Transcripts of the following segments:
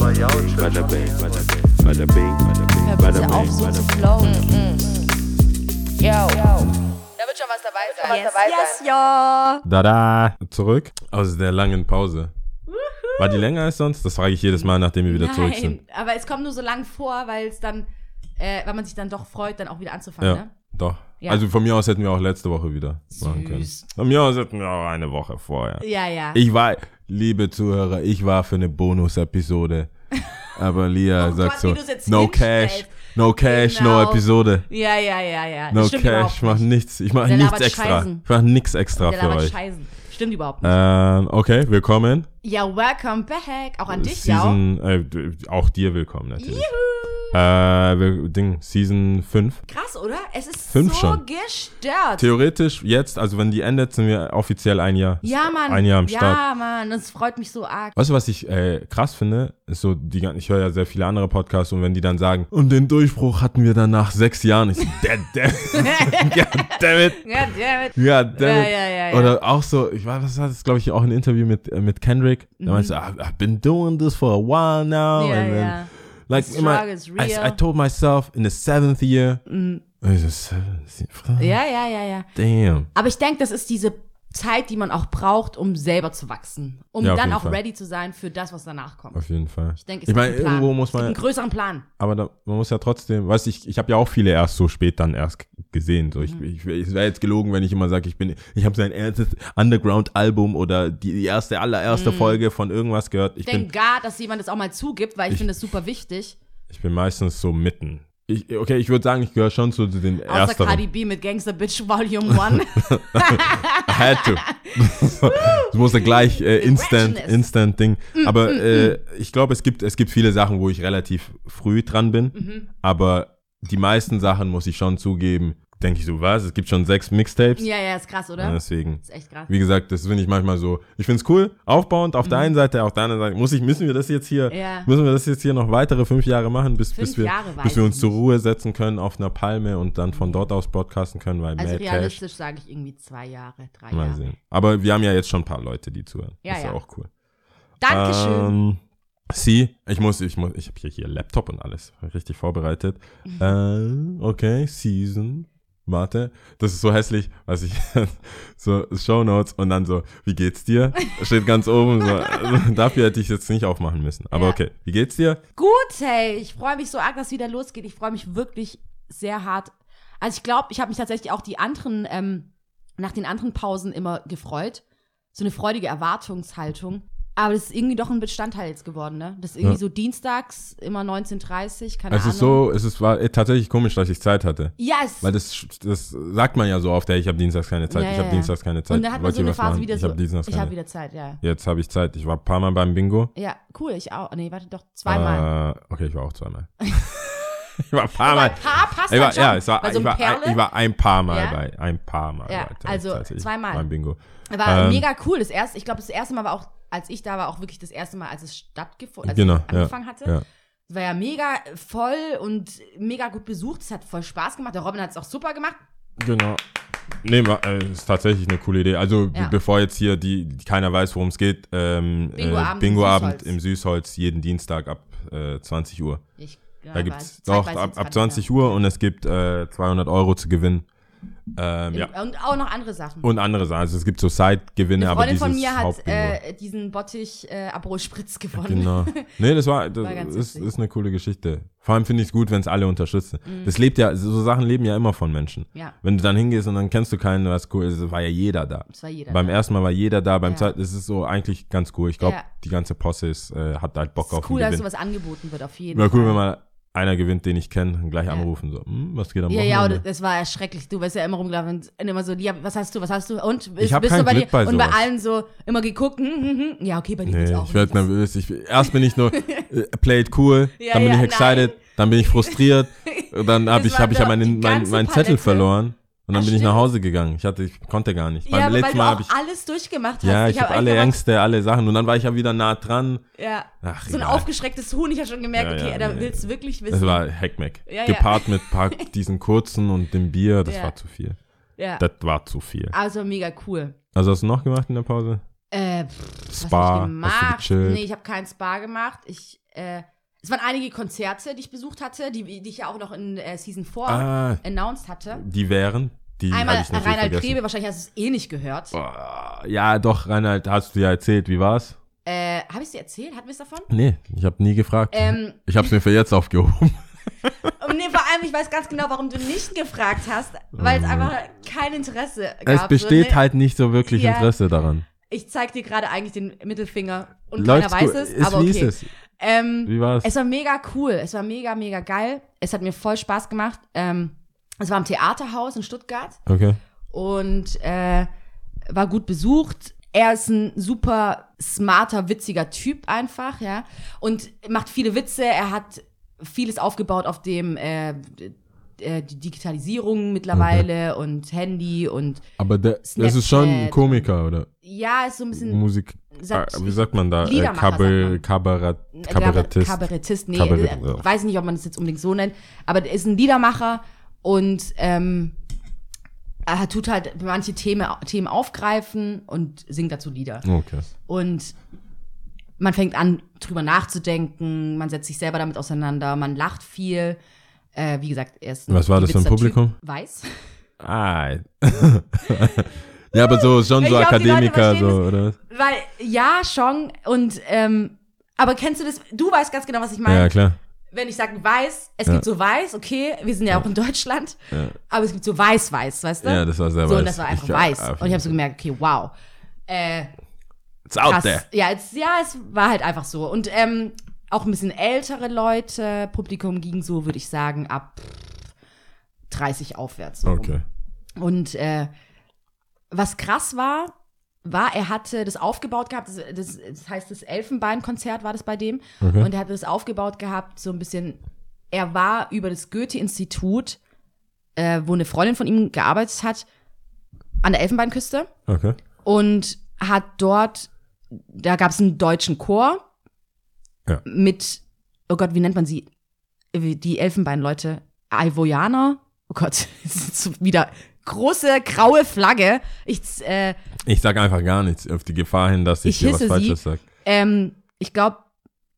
Aber ja, Bada bing, bada bing, bada bing, bada bing, bada bitte auf, bing, so bing. flowen. Yo. Da wird schon was dabei sein. Yes, yes, ja. Da da. Zurück aus der langen Pause. War die länger als sonst? Das frage ich jedes Mal, nachdem wir wieder zurück sind. Nein, aber es kommt nur so lang vor, weil es dann, äh, weil man sich dann doch freut, dann auch wieder anzufangen, Ja, ne? doch. Ja. Also von mir aus hätten wir auch letzte Woche wieder machen können. Süß. Von mir aus hätten wir auch eine Woche vorher. Ja, ja. Ich war, liebe Zuhörer, ich war für eine Bonus-Episode. Aber Lia Oh sagt Gott, so, no cash, no cash, Genau. no Episode. ja, ja, ja, ja. No cash, ich mach nicht. nichts, ich mach Der nichts extra. Scheißen. Ich mach nichts extra Der für euch. Scheißen. Stimmt überhaupt nicht. Ähm, okay, willkommen. Ja, welcome back. Auch an dich, ja. Season, äh, d- auch dir willkommen natürlich. Äh, wir, Ding, Season 5. Krass, oder? Es ist Fünf so schon. gestört. Theoretisch jetzt, also wenn die endet, sind wir offiziell ein Jahr. ja, Mann. Ein Jahr am Start. Ja, Mann. Das freut mich so arg. Weißt du, was ich äh, krass finde? Ist so, die, ich höre ja sehr viele andere Podcasts und wenn die dann sagen, und den Durchbruch hatten wir dann nach sechs Jahren. Ich so, damn, damn, God damn it. Ja, damn it. Ja, damn Ja, it. ja, ja, ja. Oder auch so, ich weiß, das, glaube ich, auch ein Interview mit, äh, mit Kendrick. Da meinst du, "Ah, I've been doing this for a while now. Ja, and then, ja. Like, The my, is I, real. I told myself in the seventh year. Ich so, seventh year? Ja, ja, ja, ja. Damn. Aber ich denke, das ist diese Zeit, die man auch braucht, um selber zu wachsen. Um Ja, dann auch Fall. ready zu sein für das, was danach kommt. Auf jeden Fall. Ich denke, es ich gibt einen Plan. irgendwo muss es gibt man, einen größeren Plan. aber da, man muss ja trotzdem, weißt du, ich, ich habe ja auch viele erst so spät dann erst gesehen. So, Mhm. ich, ich, es wäre jetzt gelogen, wenn ich immer sage, ich bin, ich habe sein erstes Underground-Album oder die, die erste, allererste Folge von irgendwas gehört. Ich Ich denke gar, dass jemand das auch mal zugibt, weil ich, Ich- finde es super wichtig. ich bin meistens so mitten. Ich, okay, ich würde sagen, ich gehöre schon zu den Außer ersteren. Cardi B mit Gangster Bitch Volume 1. I had to. das musste gleich äh, instant, instant Ding. Mm, Aber äh, ich glaube, es gibt, es gibt viele Sachen, wo ich relativ früh dran bin. Mhm. Aber die meisten Sachen muss ich schon zugeben. Denke ich so, was? Es gibt schon sechs Mixtapes. ja, ja, ist krass, oder? Ja, deswegen. ist echt krass. Wie gesagt, das finde ich manchmal so. Ich finde es cool, aufbauend auf der einen Seite, auf der anderen Seite. Muss ich, müssen wir das jetzt hier, Mhm. Ja. müssen wir das jetzt hier noch weitere fünf Jahre machen, bis, bis wir, Jahre bis wir uns ich zur nicht. Ruhe setzen können auf einer Palme und dann von dort aus broadcasten können, weil Also Mad realistisch sage ich irgendwie zwei Jahre, drei Mal Jahre. sehen. Aber wir haben ja jetzt schon ein paar Leute, die zuhören. Ja, ist ja ja. auch cool. Dankeschön. Ähm, Sie, ich muss, ich muss, ich habe hier, hier Laptop und alles richtig vorbereitet. Mhm. Äh, okay, Season. Warte, das ist so hässlich, was ich so Show Notes und dann so, wie geht's dir? Steht ganz oben so. Also, dafür hätte ich jetzt nicht aufmachen müssen. Aber Ja. okay, wie geht's dir? Gut, hey, ich freue mich so arg, dass es wieder losgeht. Ich freue mich wirklich sehr hart. Also ich glaube, ich habe mich tatsächlich auch die anderen, ähm, nach den anderen Pausen immer gefreut. So eine freudige Erwartungshaltung. Aber das ist irgendwie doch ein Bestandteil jetzt geworden, ne? Das ist irgendwie Ja. so dienstags, immer 19.30 keine Es Ahnung. ist so, es ist, war äh, tatsächlich komisch, dass ich Zeit hatte. Ja, es Weil das, das sagt man ja so oft, hey, ich habe dienstags keine Zeit, Ja, ich ja, habe dienstags keine Zeit. Und dann hat man so eine Phase machen? wieder ich so, habe dienstags ich habe wieder Zeit, ja. Jetzt habe ich Zeit. Ich war ein paar Mal beim Bingo. Ja, cool, ich auch. Nee, warte doch, zweimal. Äh, okay, ich war auch zweimal. ich war ein paar Mal. ein paar passt Ich war, schon. ja, es war, Bei so ich, war, ein, ich war ein paar Mal Ja. bei. Ein paar Mal. Ja, bei, also zweimal. Beim Bingo. War Ähm, mega cool. Das erste, ich glaube, das erste Mal war auch, als ich da war, auch wirklich das erste Mal, als es stattgefunden, als Genau, es ja, angefangen hatte. ja. Es war ja mega voll und mega gut besucht. Es hat voll Spaß gemacht. Der Robin hat es auch super gemacht. Genau. Nee, äh, ist tatsächlich eine coole Idee. Also, Ja. bevor jetzt hier die, keiner weiß, worum es geht, ähm, Bingo-Abend äh, im Bingo-Abend Süßholz. im Süßholz jeden Dienstag ab äh, 20 Uhr. Ich, ja, Da gibt's doch ab, ab 20, 20 Uhr und es gibt äh, 200 Euro zu gewinnen. Ähm, ja. ja. Und auch noch andere Sachen. Und andere Sachen. Also es gibt so Side-Gewinne, aber Freundin dieses von mir hat äh, diesen Bottich äh, Aperol Spritz gewonnen. Genau. Nee, das war, das War ganz ist, ist eine coole Geschichte. Vor allem finde ich es gut, wenn es alle unterstützen. Mhm. Das lebt ja, so Sachen leben ja immer von Menschen. Ja. Wenn du dann hingehst und dann kennst du keinen, was cool ist, es war ja jeder da. Das war jeder. Beim da. ersten Mal war jeder da, beim Ja. zweiten, das ist so eigentlich ganz cool. Ich glaube, Ja. die ganze Posse ist, äh, hat halt Bock Es auf ist cool, dass sowas angeboten wird, auf jeden Fall. cool, wenn mal einer gewinnt, den ich kenne, und gleich Ja. anrufen. So, hm, was geht am Ja, ja, und das war ja schrecklich. Du bist ja immer rumgelaufen und immer so, ja, was hast du, was hast du? Und bist, bist du bei Glück dir? bei und bei allen so immer geguckt, hm, hm, hm. ja, okay, bei dir Nee, auch. ich werde nervös. Ich, erst bin ich nur, äh, play it cool, Ja, dann bin ja, ich excited, nein. dann bin ich frustriert, dann habe ich, hab ich ja meinen mein, mein Zettel verloren. Und dann Ach, bin ich nach. Hause gegangen. Ich hatte, ich konnte gar nicht. Ja, Beim letzten Mal habe ich, alles durchgemacht hast. ja, ich habe hab alle Ängste, alle Sachen. Und dann war ich ja wieder nah dran. Ja. Ach, So ein egal. aufgeschrecktes Huhn, ich habe schon gemerkt, Ja, okay, ja, da nee. willst du wirklich wissen. Das war Heckmeck. Ja. Gepaart mit paar, diesen kurzen und dem Bier, das war zu viel. ja. Das war zu viel. Also mega cool. Also hast du noch gemacht in der Pause? Äh, pff, Spa, ich hast du gemacht? gechillt? Nee, ich habe kein Spa gemacht. Ich, äh, es waren einige Konzerte, die ich besucht hatte, die, die ich ja auch noch in äh, Season 4 Ah, announced hatte. die wären, die Einmal Reinhard. Grebe, wahrscheinlich hast du es eh nicht gehört. Boah, Ja, doch, Reinhard, hast du ja erzählt, wie war's? Äh, habe ich es dir erzählt? Hatten wir es davon? Nee, ich habe nie gefragt. Ähm, ich habe es mir für jetzt aufgehoben. und nee, vor allem, ich weiß ganz genau, warum du nicht gefragt hast, weil es einfach kein Interesse gab. Es besteht so, ne? halt nicht so wirklich Ja. Interesse daran. Ich zeig dir gerade eigentlich den Mittelfinger und Läuft's keiner weiß es, aber okay. es? Ähm, Wie war's? Es war mega cool. Es war mega, mega geil. Es hat mir voll Spaß gemacht. Ähm, es war im Theaterhaus in Stuttgart Okay. und äh, war gut besucht. Er ist ein super smarter, witziger Typ einfach, ja. Und macht viele Witze. Er hat vieles aufgebaut auf dem äh, äh, die Digitalisierung mittlerweile und Handy und Aber der, das ist schon ein. Komiker, oder? ja, ist so ein bisschen Musik. Ah, wie sagt man da? Äh, Liedermacher, Kabel, sagt Kabarett, Kabarettist. Kabarettist, nee, Kabarett, äh, ja. weiß nicht, ob man das jetzt unbedingt so nennt, aber der ist ein Liedermacher und ähm, er tut halt manche Themen, Themen aufgreifen und singt dazu Lieder. Okay. Und man fängt an, drüber nachzudenken, man setzt sich selber damit auseinander, man lacht viel. Äh, wie gesagt, er ist ein Was war das für ein Publikum? Typ. Weiß. Ah. ja, aber so schon so glaub, Akademiker, so, oder? Weil, ja, schon. Und, ähm, aber kennst du das? Du weißt ganz genau, was ich meine. Ja, klar. Wenn ich sage weiß, es Ja. gibt so weiß, okay, wir sind ja auch in Deutschland, aber es gibt so weiß-weiß, weißt du? Ja, das war sehr so, weiß. und das war einfach Ich- weiß. Und ich habe so gemerkt, okay, wow. Äh, It's out krass. there. Ja, es, ja, es war halt einfach so. Und ähm, auch ein bisschen ältere Leute, Publikum ging so, würde ich sagen, ab 30 aufwärts. So rum. Okay. Und äh, was krass war, war, er hatte das aufgebaut gehabt, das, das, das heißt, das Elfenbeinkonzert war das bei dem. Okay. Und er hatte das aufgebaut gehabt, so ein bisschen, er war über das Goethe-Institut, äh, wo eine Freundin von ihm gearbeitet hat, an der Elfenbeinküste Okay. und hat dort, da gab es einen deutschen Chor Ja. mit, oh Gott, wie nennt man sie? Die Elfenbeinleute, Ivoyaner. Oh Gott, es ist so wieder große graue Flagge. Ich, äh, Ich sag einfach gar nichts, auf die Gefahr hin, dass ich, Ich dir was Falsches sie. sag. ähm, ich glaube,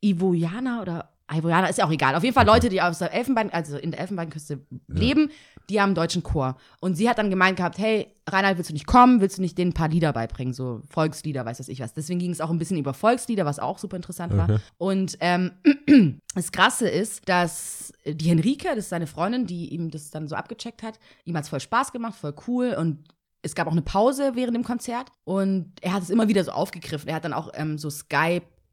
Ivoyaner oder Ivoyaner ist ja auch egal. Auf jeden Fall Leute, die aus der Elfenbein, also in der Elfenbeinküste leben, die haben einen deutschen Chor. Und sie hat dann gemeint gehabt, hey, Reinhard, willst du nicht kommen? Willst du nicht denen ein paar Lieder beibringen? So Volkslieder, weiß was ich was. Deswegen ging es auch ein bisschen über Volkslieder, was auch super interessant war. Okay. Und ähm, das Krasse ist, dass die Henrike, das ist seine Freundin, die ihm das dann so abgecheckt hat, ihm hat es voll Spaß gemacht, voll cool und es gab auch eine Pause während dem Konzert und er hat es immer wieder so aufgegriffen. Er hat dann auch ähm, so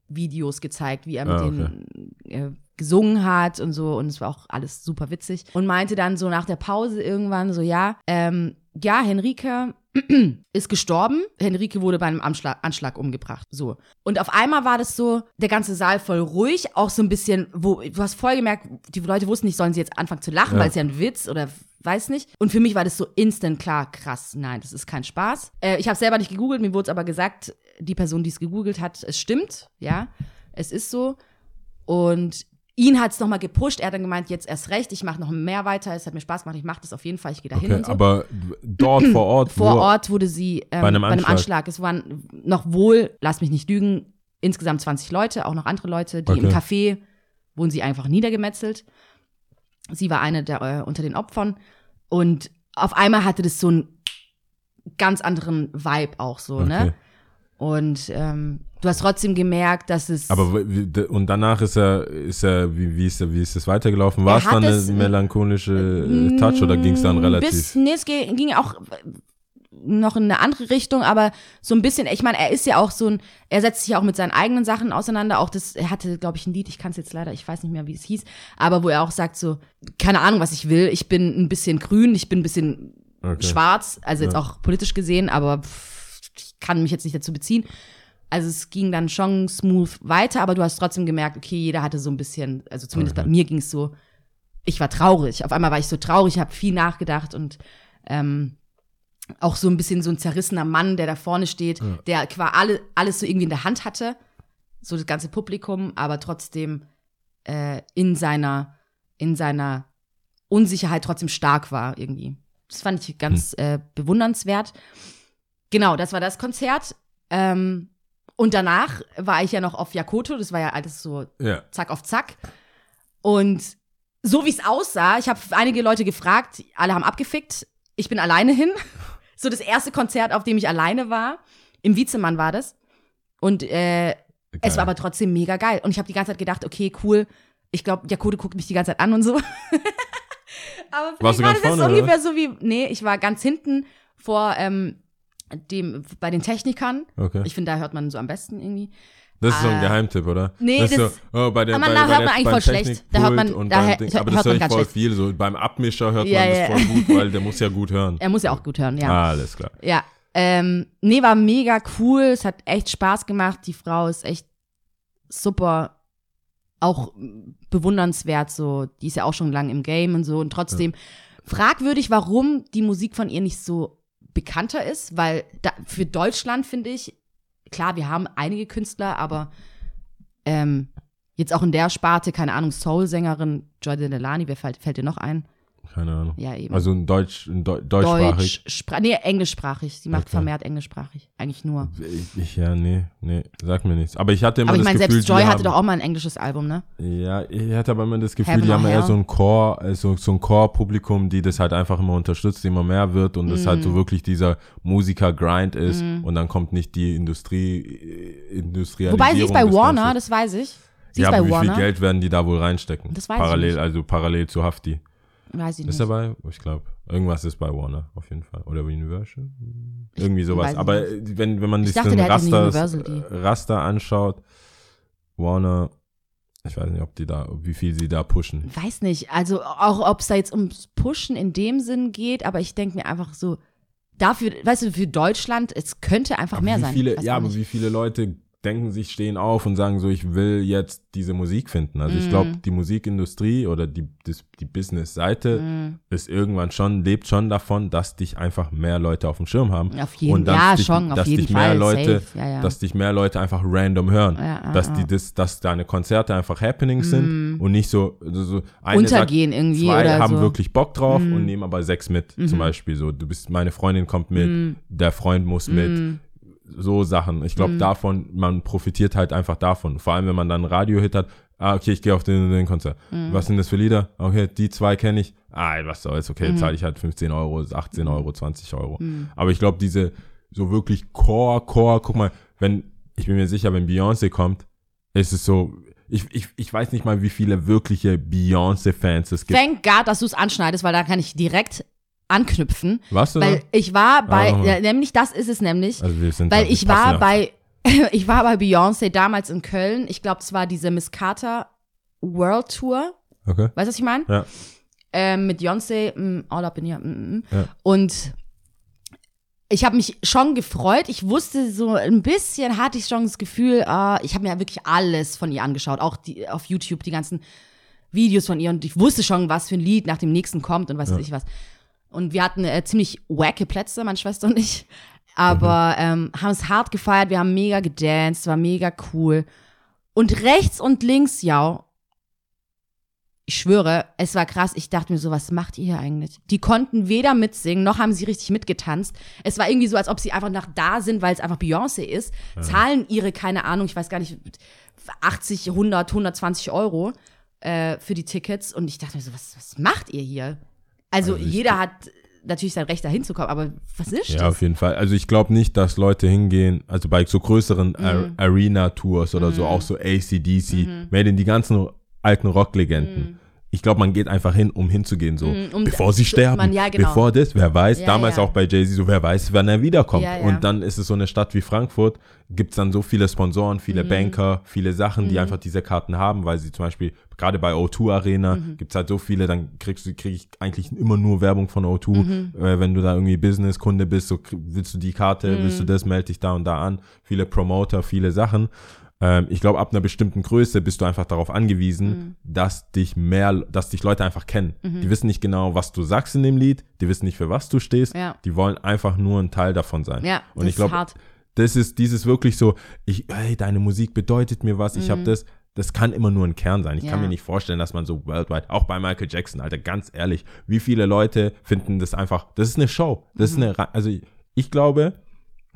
Skype-Videos gezeigt, wie er mit Ah, okay. denen äh, gesungen hat und so und es war auch alles super witzig und meinte dann so nach der Pause irgendwann so, ja, ähm, ja, Henrike ist gestorben. Henrike wurde bei einem Anschlag, Anschlag umgebracht. So. Und auf einmal war das so, der ganze Saal voll ruhig, auch so ein bisschen, wo, du hast voll gemerkt, die Leute wussten nicht, sollen sie jetzt anfangen zu lachen, Ja. weil es ja ein Witz oder weiß nicht. Und für mich war das so instant klar, krass, nein, das ist kein Spaß. Äh, ich habe selber nicht gegoogelt, mir wurde es aber gesagt, die Person, die es gegoogelt hat, es stimmt, ja, es ist so. Und ihn hat es nochmal gepusht, er hat dann gemeint, jetzt erst recht, ich mache noch mehr weiter, es hat mir Spaß gemacht, ich mache das auf jeden Fall, ich gehe da hin Okay, und so. aber dort vor Ort, Vor Ort wurde sie ähm, Bei einem Anschlag. Anschlag. Es waren noch wohl, lass mich nicht lügen, insgesamt 20 Leute, auch noch andere Leute, die im Okay. Café wurden sie einfach niedergemetzelt. Sie war eine der äh, unter den Opfern und auf einmal hatte das so einen ganz anderen Vibe auch so, Okay. ne? Und ähm, du hast trotzdem gemerkt, dass es Aber und danach ist er, ist er, wie, wie ist er, wie ist es weitergelaufen? War es dann eine es- melancholische äh, Touch oder ging es dann Mm, relativ? Bis, nee, es ging, ging auch noch in eine andere Richtung, aber so ein bisschen, ich meine, er ist ja auch so ein, er setzt sich ja auch mit seinen eigenen Sachen auseinander. Auch das, er hatte, glaube ich, ein Lied, ich kann es jetzt leider, ich weiß nicht mehr, wie es hieß, aber wo er auch sagt so, keine Ahnung, was ich will, ich bin ein bisschen grün, ich bin ein bisschen Okay. schwarz, also jetzt Ja. auch politisch gesehen, aber pff, kann mich jetzt nicht dazu beziehen. Also es ging dann schon smooth weiter, aber du hast trotzdem gemerkt, okay, jeder hatte so ein bisschen, also zumindest bei mir ging es so, ich war traurig. Auf einmal war ich so traurig, habe viel nachgedacht und ähm, auch so ein bisschen so ein zerrissener Mann, der da vorne steht, der quasi alle, alles so irgendwie in der Hand hatte, so das ganze Publikum, aber trotzdem äh, in seiner in seiner Unsicherheit trotzdem stark war irgendwie. Das fand ich ganz äh, bewundernswert. Genau, das war das Konzert. Ähm, und danach war ich ja noch auf Yakoto, das war ja alles so Ja. zack auf zack. Und so wie es aussah, ich habe einige Leute gefragt, alle haben abgefickt. Ich bin alleine hin. So das erste Konzert, auf dem ich alleine war. Im Wiezemann war das. Und äh, es war aber trotzdem mega geil. Und ich habe die ganze Zeit gedacht, okay, cool. Ich glaube, Jakote guckt mich die ganze Zeit an und so. aber Warst du war ganz das vorne, ungefähr so wie, nee, ich war ganz hinten vor ähm, dem, bei den Technikern. Okay. Ich finde, da hört man so am besten irgendwie. Das ist so ein Ah. Geheimtipp, oder? Nee, das das- so, oh, bei der, Aber bei, da hört man eigentlich voll schlecht. Da hört man- da Ding, aber das höre ich voll schlecht. viel. So beim Abmischer hört Ja, man ja. das voll gut, weil der muss ja gut hören. Er muss ja auch gut hören, ja. Ah, alles klar. Ja. Ähm, nee, war mega cool. Es hat echt Spaß gemacht. Die Frau ist echt super. Auch bewundernswert, so. Die ist ja auch schon lang im Game und so. Und trotzdem fragwürdig, warum die Musik von ihr nicht so bekannter ist, weil da, für Deutschland finde ich, klar, wir haben einige Künstler, aber ähm, jetzt auch in der Sparte, keine Ahnung, Soul-Sängerin Joy Delany, wer fällt, fällt dir noch ein? Keine Ahnung. Ja, eben. Also ein Deutsch, ein Deu deutschsprachig. Deutsch, Spra nee, englischsprachig. Sie macht Okay. vermehrt englischsprachig. Eigentlich nur. Ich, ich, ja, nee, nee, sag mir nichts. Aber ich hatte immer Aber ich das meine, Gefühl, selbst Joy hatte haben, doch auch mal ein englisches Album, ne? Ja, ich hatte aber immer das Gefühl, Heaven die haben eher so ein Core, also so ein Core-Publikum, die das halt einfach immer unterstützt, immer mehr wird und Mm. halt so wirklich dieser Musiker-Grind ist und dann kommt nicht die Industrie, äh, Industrialisierung. Wobei sie ist bei Warner, Ganzen. das weiß ich. Sie ja, aber wie Warner. viel Geld werden die da wohl reinstecken? Das weiß ich parallel, nicht. also parallel zu Hafti. Weiß ich Ist nicht. er bei? Ich glaube, irgendwas ist bei Warner, auf jeden Fall. Oder Universal? Irgendwie sowas. Aber nicht. wenn, wenn man Ich sich dachte, den Raster, Raster anschaut, Warner, ich weiß nicht, ob die da, wie viel sie da pushen. Weiß nicht. Also auch, ob es da jetzt ums Pushen in dem Sinn geht, aber ich denke mir einfach so, dafür, weißt du, für Deutschland, es könnte einfach Aber mehr wie sein. Viele, ja, aber wie viele Leute denken sich, stehen auf und sagen so, ich will jetzt diese Musik finden. Also ich Mhm. glaube, die Musikindustrie oder die, das, die Business-Seite Mhm. ist irgendwann schon, lebt schon davon, dass dich einfach mehr Leute auf dem Schirm haben. Auf jeden und dass ja, dich, schon, auf dass jeden dich mehr Fall. Leute. Ja, ja. dass dich mehr Leute einfach random hören. Ja, ja, dass die das, dass deine Konzerte einfach Happenings sind und nicht so, so, so eine Untergehen sagt, irgendwie zwei oder haben so. wirklich Bock drauf Mhm. und nehmen aber sechs mit. Zum Beispiel so, du bist, meine Freundin kommt mit, der Freund muss mit Mhm. So Sachen. Ich glaube, davon, man profitiert halt einfach davon. Vor allem, wenn man dann Radio-Hit hat. Ah, okay, ich gehe auf den, den Konzert. Mhm. Was sind das für Lieder? Okay, die zwei kenne ich. Ah, was soll's, Mhm. okay, zahle ich halt 15 Euro, 18 Euro, 20 Euro. Aber ich glaube, diese so wirklich Core, Core, guck mal, wenn, ich bin mir sicher, wenn Beyoncé kommt, ist es so, ich, ich, ich weiß nicht mal, wie viele wirkliche Beyoncé-Fans es gibt. Thank God, dass du es anschneidest, weil da kann ich direkt anknüpfen. Was du? Weil ich war bei, Ah. ja, nämlich das ist es nämlich. Also wir sind Weil ich war ja. bei, ich war bei Beyoncé damals in Köln. Ich glaube, es war diese Miss Carter World Tour. Okay. Weißt du, was ich meine? Ja. Ähm, mit Beyoncé, mm, All Up in Here. Mm, mm. Ja. Und ich habe mich schon gefreut. Ich wusste so ein bisschen, hatte ich schon das Gefühl, ah, ich habe mir ja wirklich alles von ihr angeschaut. Auch die, auf YouTube, die ganzen Videos von ihr. Und ich wusste schon, was für ein Lied nach dem nächsten kommt und was weiß ich was. Und wir hatten äh, ziemlich wacke Plätze, meine Schwester und ich. Aber ähm, haben es hart gefeiert, wir haben mega gedanced, war mega cool. Und rechts und links, ja, ich schwöre, es war krass. Ich dachte mir so, was macht ihr hier eigentlich? Die konnten weder mitsingen, noch haben sie richtig mitgetanzt. Es war irgendwie so, als ob sie einfach nach da sind, weil es einfach Beyoncé ist. Zahlen ihre, keine Ahnung, ich weiß gar nicht, 80, 100, 120 Euro äh, für die Tickets. Und ich dachte mir so, was, was macht ihr hier? Also, Also jeder hat natürlich sein Recht, da hinzukommen, aber was ist Ja, das? auf jeden Fall. Also ich glaube nicht, dass Leute hingehen, also bei so größeren Mhm. Ar- Arena-Tours oder so, auch so ACDC, Mhm. mehr denn die ganzen alten Rocklegenden. Ich glaube, man geht einfach hin, um hinzugehen, so. Mhm, um- bevor sie sterben, man- ja, genau. bevor das, wer weiß, Ja, damals ja. auch bei Jay-Z, so, wer weiß, wann er wiederkommt. Und dann ist es so eine Stadt wie Frankfurt, gibt's dann so viele Sponsoren, viele Mhm. Banker, viele Sachen, die einfach diese Karten haben, weil sie zum Beispiel, gerade bei O2 Arena, Mhm. gibt's halt so viele, dann kriegst du, krieg ich eigentlich immer nur Werbung von O2, Mhm. äh, wenn du da irgendwie Business-Kunde bist, so willst du die Karte, Mhm. willst du das, melde dich da und da an, viele Promoter, viele Sachen. Ähm, ich glaube, ab einer bestimmten Größe bist du einfach darauf angewiesen, Mhm. dass dich mehr, dass dich Leute einfach kennen. Die wissen nicht genau, was du sagst in dem Lied, die wissen nicht, für was du stehst, Ja. die wollen einfach nur ein Teil davon sein. Ja, und das ich glaube, das ist dieses wirklich so, ich, hey, deine Musik bedeutet mir was, ich habe das, das kann immer nur ein Kern sein. Ich kann Mhm. Ja. mir nicht vorstellen, dass man so worldwide, auch bei Michael Jackson, Alter, ganz ehrlich, wie viele Leute finden das einfach, das ist eine Show, das Mhm. ist eine, also ich glaube,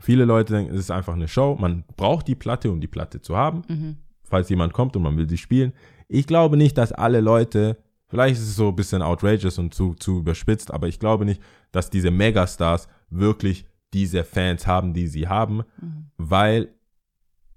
Viele Leute denken, es ist einfach eine Show. Man braucht die Platte, um die Platte zu haben. Mhm. Falls jemand kommt und man will sie spielen. Ich glaube nicht, dass alle Leute, vielleicht ist es so ein bisschen outrageous und zu, zu überspitzt, aber ich glaube nicht, dass diese Megastars wirklich diese Fans haben, die sie haben, Mhm. weil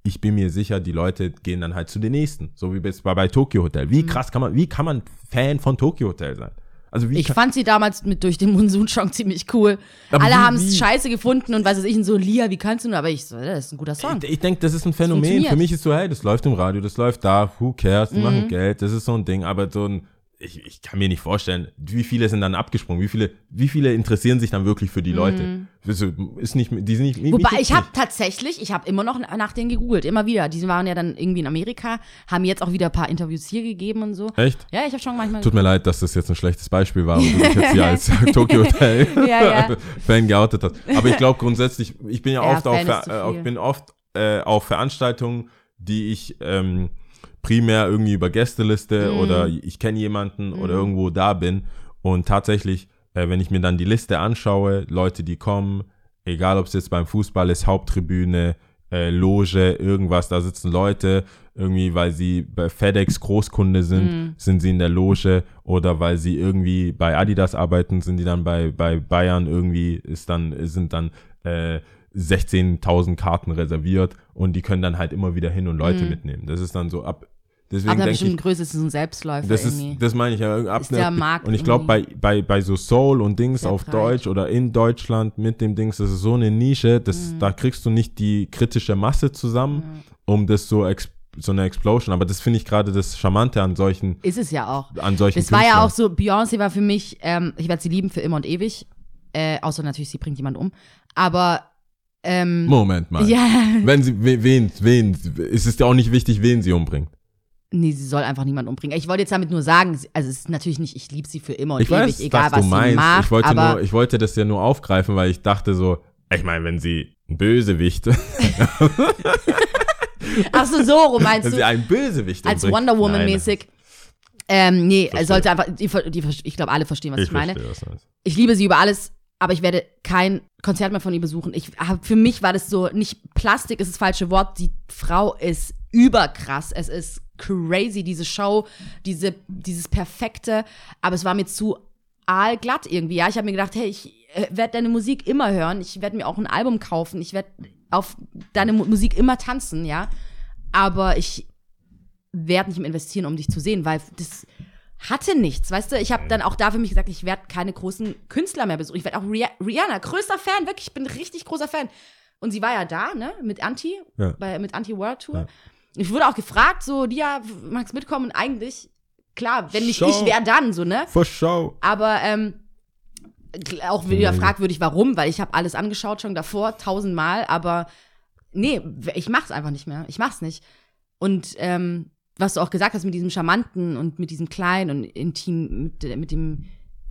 ich bin mir sicher, die Leute gehen dann halt zu den nächsten. So wie bei, bei Tokyo Hotel. Wie Mhm. krass kann man, wie kann man Fan von Tokyo Hotel sein? Also wie Ich fand sie damals mit durch den Monsun-Song ziemlich cool. Aber Alle haben es scheiße gefunden und weiß was ich, und so, Lia, wie kannst du nur? Aber ich so, das ist ein guter Song. Ich, ich denke, das ist ein Phänomen. Für mich ist so, hey, das läuft im Radio, das läuft da, who cares, die Mhm. machen Geld, das ist so ein Ding, aber so ein, ich, ich kann mir nicht vorstellen, wie viele sind dann abgesprungen, wie viele, wie viele interessieren sich dann wirklich für die Leute? Das Ist nicht, die sind nicht, mich Mhm. Wobei, ich habe tatsächlich, ich habe immer noch nach denen gegoogelt, immer wieder. Die waren ja dann irgendwie in Amerika, haben jetzt auch wieder ein paar Interviews hier gegeben und so. Echt? Ja, ich habe schon manchmal. Tut mir leid, dass das jetzt ein schlechtes Beispiel war und du dich jetzt hier als Tokyo Hotel Ja, ja. Fan geoutet hast. Aber ich glaube grundsätzlich, ich bin ja, Ja, oft, auf, äh, bin oft äh, auf Veranstaltungen, die ich ähm, primär irgendwie über Gästeliste Mhm. oder ich kenne jemanden oder irgendwo da bin und tatsächlich, äh, wenn ich mir dann die Liste anschaue, Leute, die kommen, egal ob es jetzt beim Fußball ist, Haupttribüne, äh, Loge, irgendwas, da sitzen Leute, irgendwie, weil sie bei FedEx Großkunde sind, Mhm. sind sie in der Loge oder weil sie irgendwie bei Adidas arbeiten, sind die dann bei, bei Bayern irgendwie, ist dann, sind dann äh, 16.000 Karten reserviert und die können dann halt immer wieder hin und Leute mitnehmen. Das ist dann so ab, deswegen aber denke bestimmt ich, ein größtes ist ein Selbstläufer das ist, irgendwie. das meine ich ja. Ab Ist der Markt und ich glaube, bei, bei, bei so Soul und Dings auf breit. Deutsch oder in Deutschland mit dem Dings, das ist so eine Nische, das, Mhm. da kriegst du nicht die kritische Masse zusammen, um das so, so eine Explosion. Aber das finde ich gerade das Charmante an solchen, ist es ja auch. an solchen Das war ja auch so, Beyoncé war für mich, ähm, ich werde sie lieben für immer und ewig. Äh, außer natürlich, sie bringt jemand um. Aber, ähm, Moment mal. ja, Wenn sie, we- wen, wen, ist es ja auch nicht wichtig, wen sie umbringt. Nee, sie soll einfach niemand umbringen. Ich wollte jetzt damit nur sagen, also es ist natürlich nicht, ich liebe sie für immer und Ich ewig, weiß, egal was was du sie meinst. macht. ich, wollte aber nur, ich wollte das ja nur aufgreifen, weil ich dachte so, ich meine, wenn sie ein Bösewicht, ach so, so meinst wenn du? sie einen Bösewicht als umbringt. Wonder Woman Nein, mäßig. Ähm, nee, Verstehe. sollte einfach, die, die, ich glaube, alle verstehen, was ich, Ich meine. verstehe, was meinst. Ich liebe sie über alles, aber ich werde kein Konzert mehr von ihr besuchen. Ich für mich war das so, nicht Plastik ist das falsche Wort, die Frau ist überkrass. Es ist crazy, diese Show, diese, dieses Perfekte, aber es war mir zu aalglatt irgendwie. Ja, ich habe mir gedacht, hey, ich äh, werde deine Musik immer hören, ich werde mir auch ein Album kaufen, ich werde auf deine Mu Musik immer tanzen, ja. Aber ich werde nicht mehr investieren, um dich zu sehen, weil das hatte nichts, weißt du? Ich habe dann auch da für mich gesagt, ich werde keine großen Künstler mehr besuchen. Ich werde auch Rih Rihanna, größter Fan, wirklich, ich bin richtig großer Fan. Und sie war ja da, ne, mit Anti, Ja. bei, mit Anti-World Tour. Ja. Ich wurde auch gefragt, so, Dia, magst du mitkommen? Und eigentlich, klar, wenn nicht Show. ich, wer dann, so, ne? For show. Aber ähm, auch wieder fragwürdig, warum, weil ich habe alles angeschaut schon davor, tausendmal, aber nee, ich mach's einfach nicht mehr. Ich mach's nicht. Und ähm, was du auch gesagt hast mit diesem Charmanten und mit diesem Kleinen und intim, mit, der- mit dem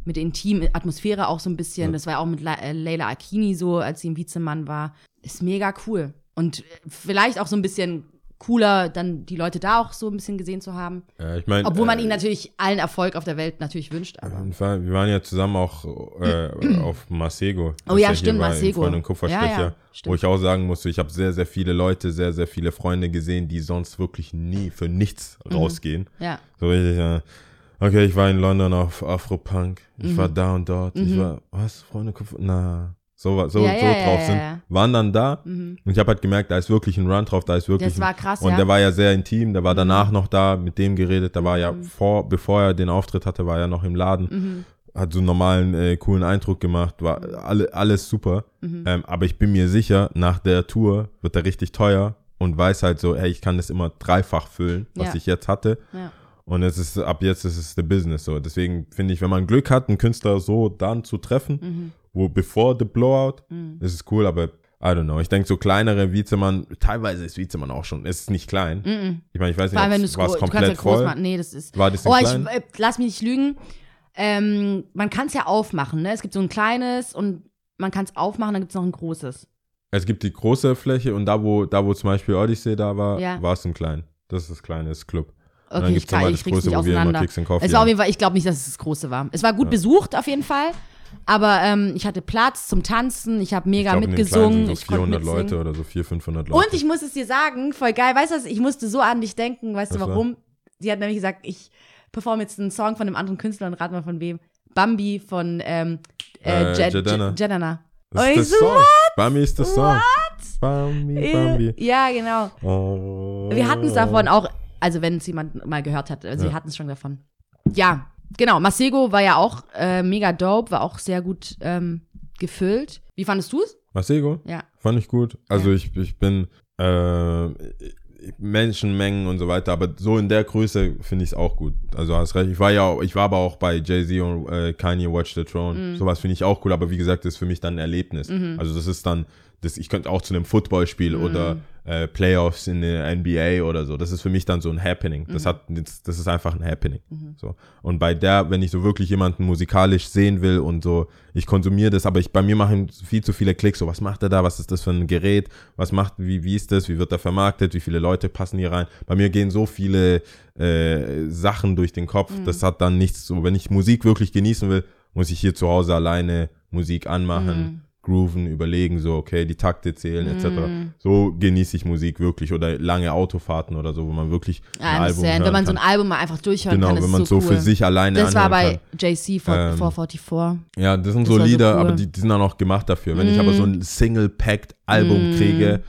mit der intimen Atmosphäre auch so ein bisschen. Ja. Das war ja auch mit äh, Leila Akini so, als sie im Vizemann war. Ist mega cool. Und äh, vielleicht auch so ein bisschen cooler, dann die Leute da auch so ein bisschen gesehen zu haben. Ja, ich meine, Obwohl man äh, ihnen natürlich allen Erfolg auf der Welt natürlich wünscht. Aber. Wir waren- ja zusammen auch äh, auf Masego. Oh ja, stimmt, war, Masego. Freund- und Kupferstich, Ja, ja. Wo ich auch sagen musste, ich habe sehr, sehr viele Leute, sehr, sehr viele Freunde gesehen, die sonst wirklich nie für nichts Mhm. rausgehen. Ja. So richtig, äh, okay, ich war in London auf Afropunk, ich Mhm. war da und dort, ich war, was, Freunde, Kupfer, na, so, so, Ja, so ja, ja, drauf ja, sind, ja. waren dann da Mhm. und ich habe halt gemerkt, da ist wirklich ein Run drauf, da ist wirklich Das war krass, und ja. der war ja sehr intim, der war danach noch da, mit dem geredet, der war ja Mhm. vor, bevor er den Auftritt hatte, war er noch im Laden, hat so einen normalen, äh, coolen Eindruck gemacht, war alle, alles super, Mhm. ähm, aber ich bin mir sicher, nach der Tour wird er richtig teuer und weiß halt so, hey, ich kann das immer dreifach füllen, was Ja. ich jetzt hatte Ja. und es ist, ab jetzt ist es the business so, deswegen finde ich, wenn man Glück hat, einen Künstler so dann zu treffen, Mhm. Wo bevor the Blowout, ist es cool, aber I don't know. Ich denke, so kleinere Vizemann, teilweise ist Vizemann auch schon, es ist nicht klein. Ich meine, ich weiß nicht, war es es komplett ja groß voll. machen. Nee, das ist. War das oh, ich klein? äh, lass mich nicht lügen. Ähm, man kann es ja aufmachen, ne? Es gibt so ein kleines und man kann es aufmachen, dann gibt es noch ein großes. Es gibt die große Fläche und da, wo, da, wo zum Beispiel Odyssey da war, Ja. war es ein klein. Das ist das kleine, das ist Club. Und Okay, dann ich, gibt's kann, nochmal ich das große, wo wir immer. Kicks and Coffee Es war auf jeden Fall, ich glaube nicht, dass es das große war. Es war gut besucht auf jeden Fall. Aber ähm, ich hatte Platz zum Tanzen, ich habe Ich mega glaub, in den mitgesungen. Ich so konnte 400 mitsingen. Leute oder so 400, 500 Leute. Und ich muss es dir sagen, voll geil, weißt du was, ich musste so an dich denken, weißt du Was war? warum? Sie hat nämlich gesagt, ich performe jetzt einen Song von einem anderen Künstler und rat mal von wem. Bambi von ähm, äh, Äh, Jed- Jedana. Jed- Jedana. das ist ich so, Song. Bambi ist der Song. Bambi, Bambi. Ja, genau. Oh. Wir hatten es davon auch, also wenn es jemand mal gehört hat, also Ja. wir hatten es schon davon. Ja, genau. Masego war ja auch äh, mega dope, war auch sehr gut ähm, gefüllt. Wie fandest du es? Masego? Ja. Fand ich gut. Also Ja. ich, ich bin äh, Menschenmengen und so weiter, aber so in der Größe finde ich es auch gut. Also hast recht. Ich war ja, auch- ich war aber auch bei Jay-Z und äh, Kanye Watch the Throne. Mhm. Sowas finde ich auch cool, aber wie gesagt, das ist für mich dann ein Erlebnis. Also das ist dann, das, ich könnte auch zu einem Footballspiel Mhm. oder äh, Playoffs in der NBA oder so. Das ist für mich dann so ein Happening. Mhm. Das hat, das, ist einfach ein Happening. So. Und bei der, wenn ich so wirklich jemanden musikalisch sehen will und so, ich konsumiere das, aber ich, bei mir machen viel zu viele Klicks. So, was macht er da? Was ist das für ein Gerät? Was macht, wie, wie ist das? Wie wird er vermarktet? Wie viele Leute passen hier rein? Bei mir gehen so viele äh, Sachen durch den Kopf. Das hat dann nichts so, wenn ich Musik wirklich genießen will, muss ich hier zu Hause alleine Musik anmachen. Grooven, überlegen, so, okay, die Takte zählen, etc. So genieße ich Musik wirklich oder lange Autofahrten oder so, wo man wirklich Ja, ein Album hören wenn man so kann. ein Album mal einfach durchhören Genau, kann, wenn ist man so so cool. für sich alleine Das war bei JC vor, Ähm, 444. Ja, das sind Das so war so Lieder, cool. Aber die, die sind dann auch gemacht dafür. Wenn ich aber so ein Single-Packed-Album kriege,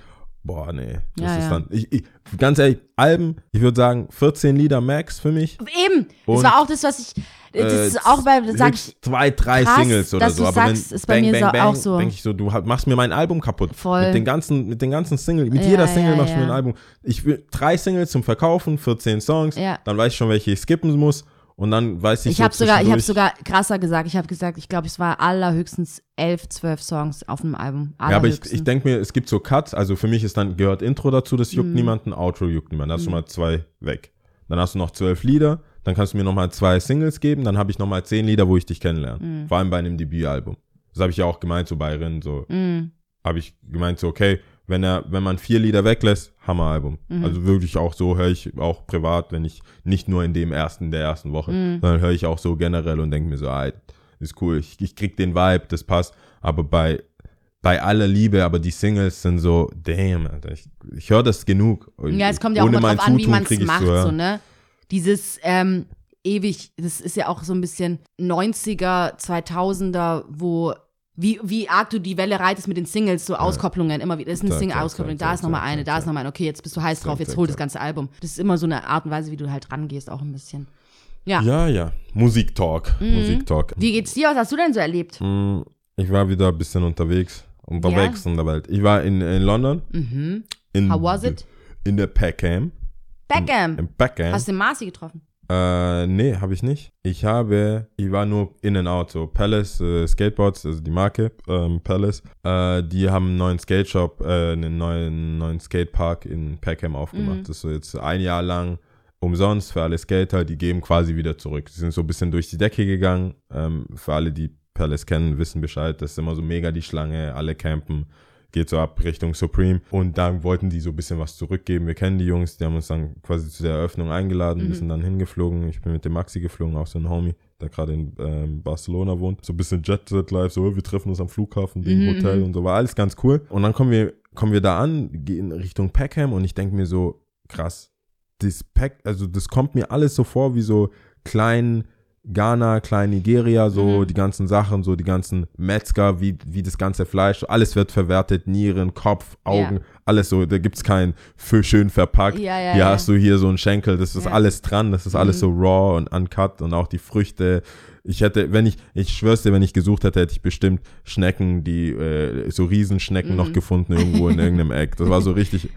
boah, nee, das Ja, ist ja. dann, ich, ich, ganz ehrlich, Alben, ich würde sagen, 14 Lieder max für mich. Eben, das Und, war auch das, was ich, das Äh, ist auch bei, sag ich, zwei, drei krass, Singles oder so. du Aber sagst, wenn ist bei mir so auch so. denke ich so, du machst mir mein Album kaputt. Voll. Mit den ganzen, mit den ganzen Singles, mit Ja, jeder Single machst du mir ein Album. Ich will drei Singles zum Verkaufen, 14 Songs, dann weiß ich schon, welche ich skippen muss. Und dann weiß ich, ich so habe sogar, ich habe sogar krasser gesagt. Ich habe gesagt, ich glaube, es war allerhöchstens elf, zwölf Songs auf einem Album. Ja, aber ich, ich denke mir, es gibt so Cuts, also für mich ist dann, gehört Intro dazu, das Mhm. juckt niemanden, Outro juckt niemanden. Da hast du mal zwei weg. Dann hast du noch zwölf Lieder, dann kannst du mir nochmal zwei Singles geben, dann habe ich nochmal zehn Lieder, wo ich dich kennenlerne. Mhm. Vor allem bei einem Debütalbum. Das habe ich ja auch gemeint, so bei Rin, so Mm, habe ich gemeint, so, okay, wenn er, wenn man vier Lieder weglässt, Hammeralbum. Mhm. Also wirklich auch so höre ich auch privat, wenn ich nicht nur in dem ersten, der ersten Woche, Mhm. sondern höre ich auch so generell und denke mir so, ah, ist cool, ich, ich krieg den Vibe, das passt. Aber bei, bei aller Liebe, aber die Singles sind so, damn, Alter, ich, ich höre das genug. ja, es kommt ja auch immer drauf an, wie Zutun man es macht, so, ne? Dieses, ähm, ewig, das ist ja auch so ein bisschen 90er, 2000er, wo wie, wie arg du die Welle reitest mit den Singles, so Auskopplungen, immer wieder. Das ist eine Single-Auskopplung, da ist nochmal eine, da ist nochmal eine, okay, jetzt bist du heiß drauf, jetzt hol das ganze Album. Das ist immer so eine Art und Weise, wie du halt rangehst, auch ein bisschen. Ja. Ja, ja. Musiktalk. Mhm. Musiktalk. Wie geht's dir? Was hast du denn so erlebt? Mm, Ich war wieder ein bisschen unterwegs. Unterwegs in der Welt. Ich war in, in London. Mhm. In, How was it? In der Peckham. Beckham. In Peckham. Hast du den Marci getroffen? Äh, nee, habe ich nicht. Ich habe, ich war nur in and out, so Palace äh, Skateboards, also die Marke ähm, Palace, äh, die haben einen neuen Skate Shop, äh, einen neuen, neuen Skatepark in Peckham aufgemacht. Mhm. Das ist so jetzt ein Jahr lang umsonst für alle Skater, die geben quasi wieder zurück. Die sind so ein bisschen durch die Decke gegangen. Ähm, für alle, die Palace kennen, wissen Bescheid, das ist immer so mega die Schlange, alle campen geht so ab Richtung Supreme. Und da wollten die so ein bisschen was zurückgeben. Wir kennen die Jungs, die haben uns dann quasi zu der Eröffnung eingeladen. Mhm. Wir sind dann hingeflogen. Ich bin mit dem Maxi geflogen, auch so ein Homie, der gerade in ähm, Barcelona wohnt. So ein bisschen Jet Set Live, so wir treffen uns am Flughafen, im Mhm, Hotel mhm. und so. War alles ganz cool. Und dann kommen wir, kommen wir da an, gehen Richtung Peckham und ich denke mir so, krass, das Pack, also das kommt mir alles so vor wie so klein Ghana, klein Nigeria, so Mhm. die ganzen Sachen, so die ganzen Metzger, wie, wie das ganze Fleisch, alles wird verwertet, Nieren, Kopf, Augen, Ja. alles so, da gibt's kein für schön verpackt. Ja, ja, hier ja. hast du hier so einen Schenkel, das ist Ja. alles dran, das ist alles Mhm. so raw und uncut und auch die Früchte. Ich hätte, wenn ich, ich schwör's dir, wenn ich gesucht hätte, hätte ich bestimmt Schnecken, die, äh, so Riesenschnecken Mhm. noch gefunden irgendwo in irgendeinem Eck. Das war so richtig,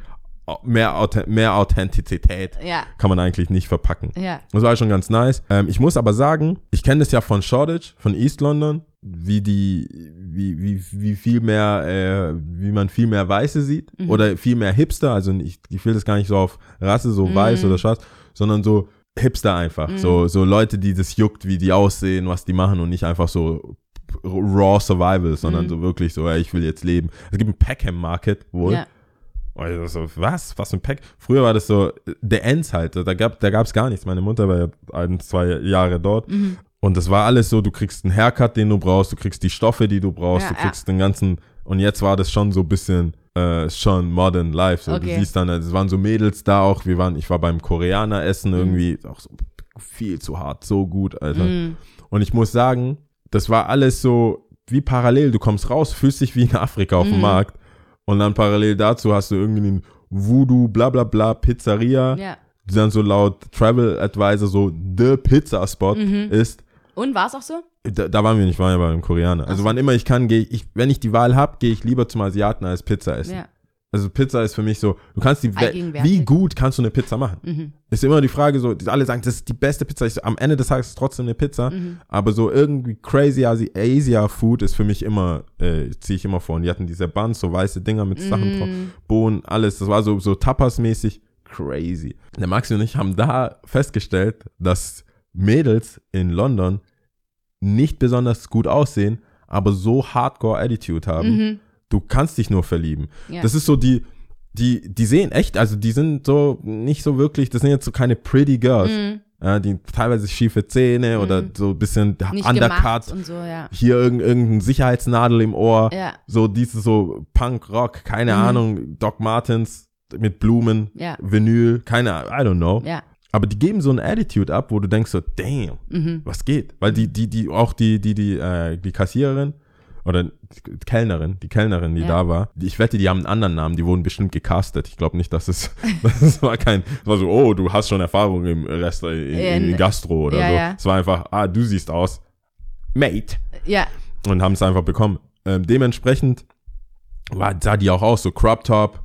mehr, Auth mehr Authentizität Ja. kann man eigentlich nicht verpacken. Ja. Das war schon ganz nice. Ähm, ich muss aber sagen, ich kenne das ja von Shoreditch, von East London, wie die, wie, wie, wie viel mehr, äh, wie man viel mehr Weiße sieht Mhm. oder viel mehr Hipster. Also ich, ich will das gar nicht so auf Rasse, so Mhm. weiß oder schwarz, sondern so Hipster einfach. So, so Leute, die das juckt, wie die aussehen, was die machen und nicht einfach so raw Survival, sondern Mhm. so wirklich so, ey, ich will jetzt leben. Es gibt einen Peckham Market wohl. Ja. Und ich so, was? Was für ein Pack? Früher war das so, der Ends halt, da gab da gab's gar nichts. Meine Mutter war ja ein, zwei Jahre dort. Mhm. Und das war alles so, du kriegst einen Haircut, den du brauchst, du kriegst die Stoffe, die du brauchst, Ja, du kriegst den ganzen, und jetzt war das schon so ein bisschen, äh, schon modern life. So, Du Okay. siehst dann, es waren so Mädels da auch, wir waren, ich war beim Koreaner Mhm. essen irgendwie, auch so viel zu hart, so gut, Alter. Mhm. Und ich muss sagen, das war alles so wie parallel. Du kommst raus, fühlst dich wie in Afrika auf Mhm. dem Markt. Und dann parallel dazu hast du irgendwie einen Voodoo, bla bla bla, Pizzeria, Ja. die dann so laut Travel Advisor so the Pizza Spot Mhm. ist. Und war es auch so? Da, da waren wir nicht, waren wir beim Koreaner. Also wann immer ich kann, gehe ich, wenn ich die Wahl habe, gehe ich lieber zum Asiaten als Pizza essen. Ja. Also Pizza ist für mich so, du kannst die, wie gut kannst du eine Pizza machen? Mhm. Ist immer die Frage so, die alle sagen, das ist die beste Pizza. Ich so, am Ende des Tages ist es trotzdem eine Pizza. Mhm. Aber so irgendwie crazy Asi Asia Food ist für mich immer, äh, ziehe ich immer vor. Und die hatten diese Buns, so weiße Dinger mit Sachen drauf, Mhm. Bohnen, alles. Das war so, so Tapas-mäßig crazy. Der Maxi und ich haben da festgestellt, dass Mädels in London nicht besonders gut aussehen, aber so Hardcore Attitude haben. Mhm. Du kannst dich nur verlieben. Ja. Das ist so die, die, die sehen echt, also die sind so nicht so wirklich, das sind jetzt so keine pretty girls. Mhm. Ja, die teilweise schiefe Zähne oder so ein bisschen Nicht undercut. so, ja. Hier irgend, irgendein Sicherheitsnadel im Ohr. Ja. So dieses so Punk, Rock, keine Mhm. Ahnung, Doc Martens mit Blumen, Ja. Vinyl, keine Ahnung, I don't know. Ja. Aber die geben so eine Attitude ab, wo du denkst so, damn, Mhm. was geht? Weil die, die, die, auch die, die, die, äh, die Kassiererin oder die Kellnerin, die Kellnerin, die Ja. da war, ich wette, die haben einen anderen Namen, die wurden bestimmt gecastet. Ich glaube nicht, dass es, das war kein, es war so, oh, du hast schon Erfahrung im Rest, in, in, In- Gastro oder ja, so. ja. Es war einfach, ah, du siehst aus, Mate. Ja. Und haben es einfach bekommen. Ähm, dementsprechend war, sah die auch aus, so Crop Top,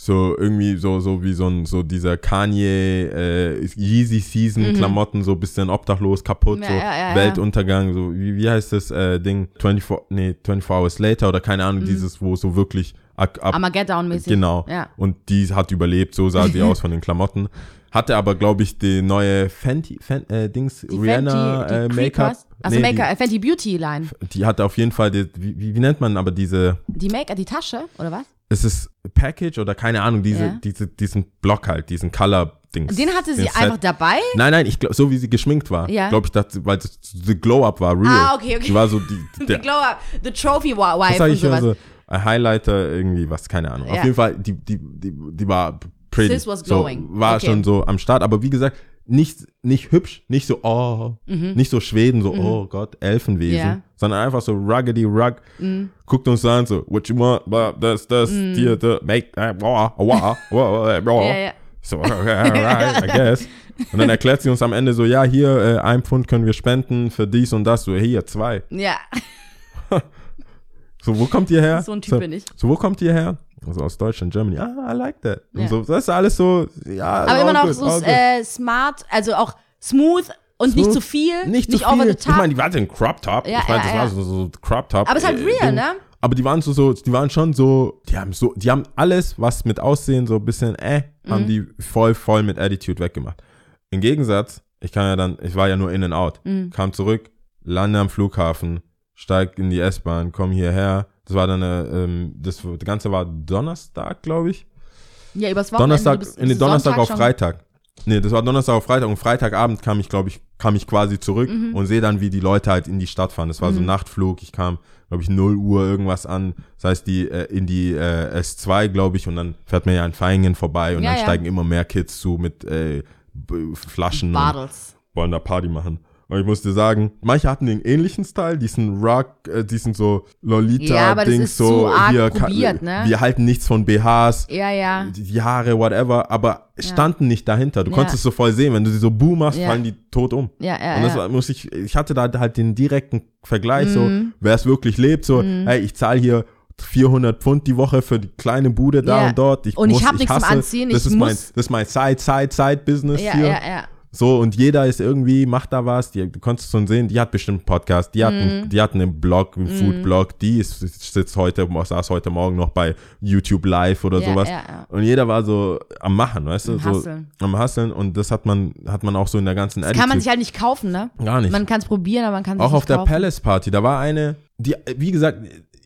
so irgendwie so, so wie so ein, so dieser Kanye, äh, Yeezy Season Klamotten, so bisschen obdachlos, kaputt, Mhm. Ja, so ja, ja. Weltuntergang, so wie, wie heißt das äh, Ding? 24, nee, 24 Hours Later oder keine Mhm. Ahnung, dieses, wo so wirklich ab, ab, Armageddon-mäßig. Genau. Ja. Und die hat überlebt, so sah sie aus von den Klamotten. Hatte aber, glaube ich, die neue Fenty, Fen, äh, Dings, Die Rihanna Fenty, äh, Make-up. Also Nee, Make-up, Fenty Beauty Line. Die, hatte auf jeden Fall, die, wie, wie- wie nennt man aber diese, Die Make-up, die Tasche, oder was? Ist es Package oder keine Ahnung, diese, Ja. diese, diesen Block halt, diesen Color-Dings. Den hatte sie Den Set. einfach dabei? Nein, nein, ich glaube, so wie sie geschminkt war. Ja. Glaube ich, dass, weil das, the Glow-Up war real. Ah, okay, okay. Die war so die, The der, Up, The Trophy Wa- was Wife sag und ich immer sowas. so, ein Highlighter, irgendwie was, keine Ahnung. Auf Ja. jeden Fall, die, die, die, die war pretty. Sis was so, glowing. war Okay. schon so am Start, aber wie gesagt, nicht, nicht hübsch, nicht so, oh, nicht so Schweden, so, oh Gott, Elfenwesen, Mhm. Mhm. sondern einfach so ruggedy rug, guckt uns an, so, what you want, blah, das, das, hier, da, make, äh, wah, wah, wah, wah. Ja, ja. So, okay, alright, I guess. Und dann erklärt sie uns am Ende so, ja, hier, äh, ein Pfund können wir spenden für dies und das. So, hier, zwei. Ja. So, wo kommt ihr her? So ein Typ so, bin ich. So, wo kommt ihr her? Also aus Deutschland, Germany. Ah, I like that. Und Ja. so, das ist alles so, ja. Aber immer noch good, so äh, smart, also auch smooth und nicht Smooth. zu viel. nicht, zu over viel. Ich meine, die waren ein Crop Top. Ja, ich meine, ja, das war so, so Crop Top. Aber es ist halt äh, real, Ding. ne? Aber die waren so, so, die waren schon so, die haben so, die haben alles, was mit Aussehen so ein bisschen, äh, haben Mhm. die voll, voll mit Attitude weggemacht. Im Gegensatz, ich kann ja dann, ich war ja nur in and out, Mhm. kam zurück, lande am Flughafen, steig in die S-Bahn, komm hierher. Das war dann, eine, ähm, das, das Ganze war Donnerstag, glaube ich. ja, übers Wochenende. Donnerstag, bis- in den Donnerstag Sonntag auf. Freitag. Nee, das war Donnerstag auf Freitag und Freitagabend kam ich, glaube ich, kam ich quasi zurück Mhm. und sehe dann, wie die Leute halt in die Stadt fahren. Das war so ein Nachtflug. Ich kam, glaube ich, 0 Uhr irgendwas an. Das heißt, die äh, in die äh, S2, glaube ich, und dann fährt man ja an Feingen vorbei und Ja, dann ja. steigen immer mehr Kids zu mit äh, Flaschen und Bartels. wollen da Party machen. Und ich muss dir sagen, manche hatten den ähnlichen Style, diesen Rock, äh, diesen so Ja, Lolita-Dings, ist so hier, ka- probiert, ne? wir halten nichts von BHs, Ja, ja. die Haare, whatever, aber standen nicht dahinter. Du Ja. konntest es so voll sehen, wenn du sie so boom machst, Ja. fallen die tot um. Ja, ja, Und das ja. muss ich, ich hatte da halt den direkten Vergleich, so, Mhm. wer es wirklich lebt, so, hey, ich zahle hier 400 Pfund die Woche für die kleine Bude da Ja. und dort. Ich Und ich muss, hab nichts zum Anziehen, Das ich ist mein, muss- das ist mein Side, Side, Side Business Ja, hier. ja, ja. So, und jeder ist irgendwie, macht da was. Die, du konntest schon sehen, die hat bestimmt einen Podcast, die hat, Mhm. einen, die hat einen Blog, einen Food-Blog, die ist, sitzt heute, saß heute Morgen noch bei YouTube Live oder Ja, sowas. ja, ja. Und jeder war so am Machen, weißt du? Am so, Hustlen. Am Hasseln. Und das hat man, hat man auch so in der ganzen Das kann man sich halt nicht kaufen, ne? Gar nicht. Man kann es probieren, aber man kann es auch nicht auf der kaufen. Palace Party, da war eine, die, wie gesagt,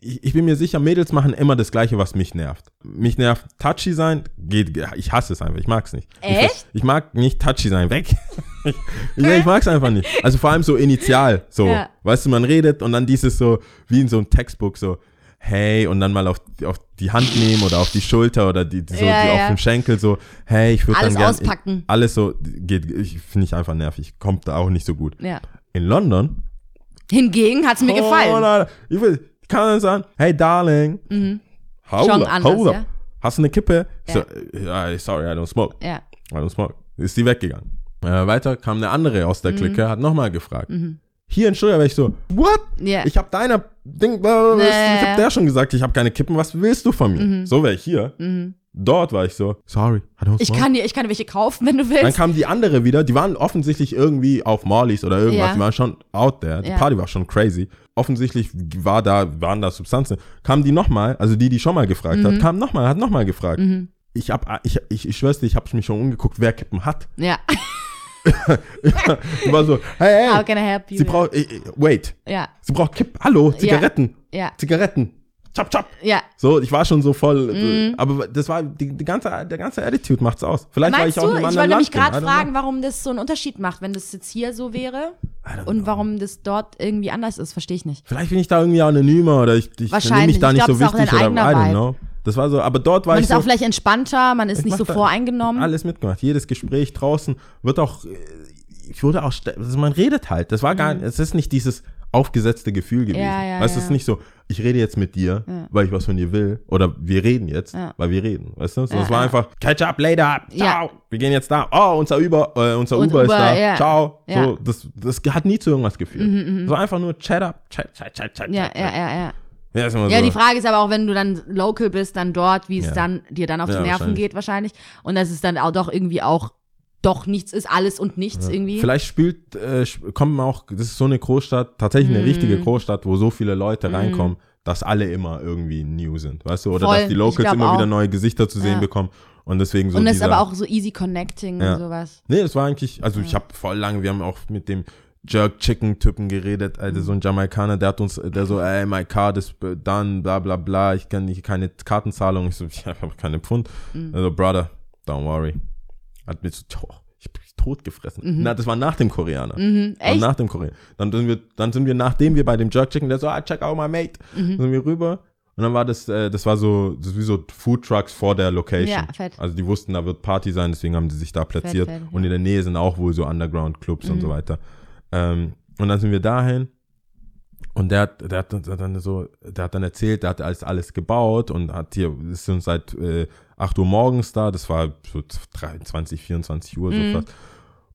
ich, bin mir sicher, Mädels machen immer das Gleiche, was mich nervt. Mich nervt touchy sein, geht, ich hasse es einfach, ich mag es nicht. Echt? Ich, ich mag nicht touchy sein, weg. ich, ich mag's einfach nicht. Also vor allem so initial, so. Ja. Weißt du, man redet und dann dieses so, wie in so einem Textbook, so, hey, und dann mal auf, auf die Hand nehmen oder auf die Schulter oder die, die so Ja, die ja. auf dem Schenkel, so, hey, ich würde dann Alles gerne. auspacken. Alles so, geht, ich finde ich einfach nervig. Kommt da auch nicht so gut. Ja. In London, Hingegen hat's mir Oh, gefallen. nein, ich will, kann dann sagen, hey, darling, hold Schon up, anders, hold up. ja? Hast du eine Kippe? Ja. So, sorry, I don't smoke. Ja. I don't smoke. Ist die weggegangen. Äh, weiter kam eine andere aus der Mhm. Clique, hat nochmal gefragt. Hier in Stuttgart war ich so, what? Ja. Ich hab deiner Ding, blablabla, Nee. ich hab der schon gesagt, ich habe keine Kippen, was willst du von mir? Mhm. So wäre ich hier. Dort war ich so, sorry, I don't Ich smoke. kann dir, ich kann dir welche kaufen, wenn du willst. Dann kam die andere wieder, die waren offensichtlich irgendwie auf Marlies oder irgendwas, Ja. die waren schon out there, die Ja. Party war schon crazy. Offensichtlich war da, waren da Substanzen. Kam die nochmal, also die, die schon mal gefragt Mhm. hat, kam nochmal, hat nochmal gefragt. Ich hab, ich, ich, ich schwör's dir, ich hab mich schon umgeguckt, wer Kippen hat. ja. War so, hey, How hey, can I help you? sie braucht, äh, äh, wait, ja. sie braucht Kippen, hallo, Zigaretten, Ja. Zigaretten, chop, chop. Ja. So, ich war schon so voll, äh, aber das war, die, die ganze, der ganze Attitude macht's aus. Vielleicht Meinst war ich auch du, ich wollte mich gerade fragen, warum das so einen Unterschied macht, wenn das jetzt hier so wäre und know. warum das dort irgendwie anders ist, verstehe ich nicht. Vielleicht bin ich da irgendwie anonymer oder ich, ich nehme mich da Ich nicht glaub, so wichtig oder I don't know. Das war so, aber dort war Man ich ist so, auch vielleicht entspannter, man ist ich nicht so voreingenommen. alles mitgemacht. Jedes Gespräch draußen wird auch, ich wurde auch, also man redet halt. Das war gar, es ist nicht dieses aufgesetzte Gefühl gewesen. Mhm. Ja, ja, weißt du, es ja. ist nicht so, ich rede jetzt mit dir, weil ich was von dir will oder wir reden jetzt, Ja. weil wir reden. Weißt du? So, Ja, es war ja. einfach, catch up later, ciao, Ja. wir gehen jetzt da, oh, unser Uber, äh, unser Und Uber, ist Uber, da, ja. ciao. Ja. Mhm, So, das, das hat nie zu irgendwas geführt. Es war einfach nur chat up, chat, chat, chat, chat. ja, chat, ja, ja, ja. Ja, ist immer Ja, so. die Frage ist aber auch, wenn du dann local bist, dann dort, wie es Ja. dann dir dann auf Ja, die Nerven wahrscheinlich. geht wahrscheinlich. Und dass es dann auch doch irgendwie auch doch nichts ist, alles und nichts irgendwie. Vielleicht spült, äh, sp- kommen auch, das ist so eine Großstadt, tatsächlich Mhm. eine richtige Großstadt, wo so viele Leute reinkommen, dass alle immer irgendwie new sind, weißt du? Oder Voll, dass die ich Locals glaub immer auch. wieder neue Gesichter zu sehen Ja. bekommen und deswegen so und das ist dieser, aber auch so easy connecting Ja. und sowas. Nee, es war eigentlich, also ich habe voll lange, wir haben auch mit dem Jerk Chicken Typen geredet, Alter, so ein Jamaikaner, der hat uns, der so, ey, my card is done, bla bla bla, ich kann nicht, keine Kartenzahlung, ich so, ich habe keine Pfund. Mhm. Also, brother, don't worry. Hat mir so, oh, ich bin tot gefressen. Na, das war nach dem Koreaner. Mhm. Echt? Nach dem Koreaner. Dann sind wir, dann sind wir, nachdem wir bei dem Jerk Chicken, der so, ah, check out my mate, Mhm. sind wir rüber. Und dann war das, äh, das war so, das ist wie so Food Trucks vor der Location. Ja, fett. Also die wussten, da wird Party sein, deswegen haben sie sich da platziert. fett, und in der Nähe sind auch wohl so Underground-Clubs Mhm. und so weiter. Ähm, und dann sind wir dahin. Und der hat, der hat dann so, der hat dann erzählt, der hat alles, alles gebaut und hat hier, ist uns seit äh, 8 Uhr morgens da, das war so 23, 24 Uhr, Mhm. so fast.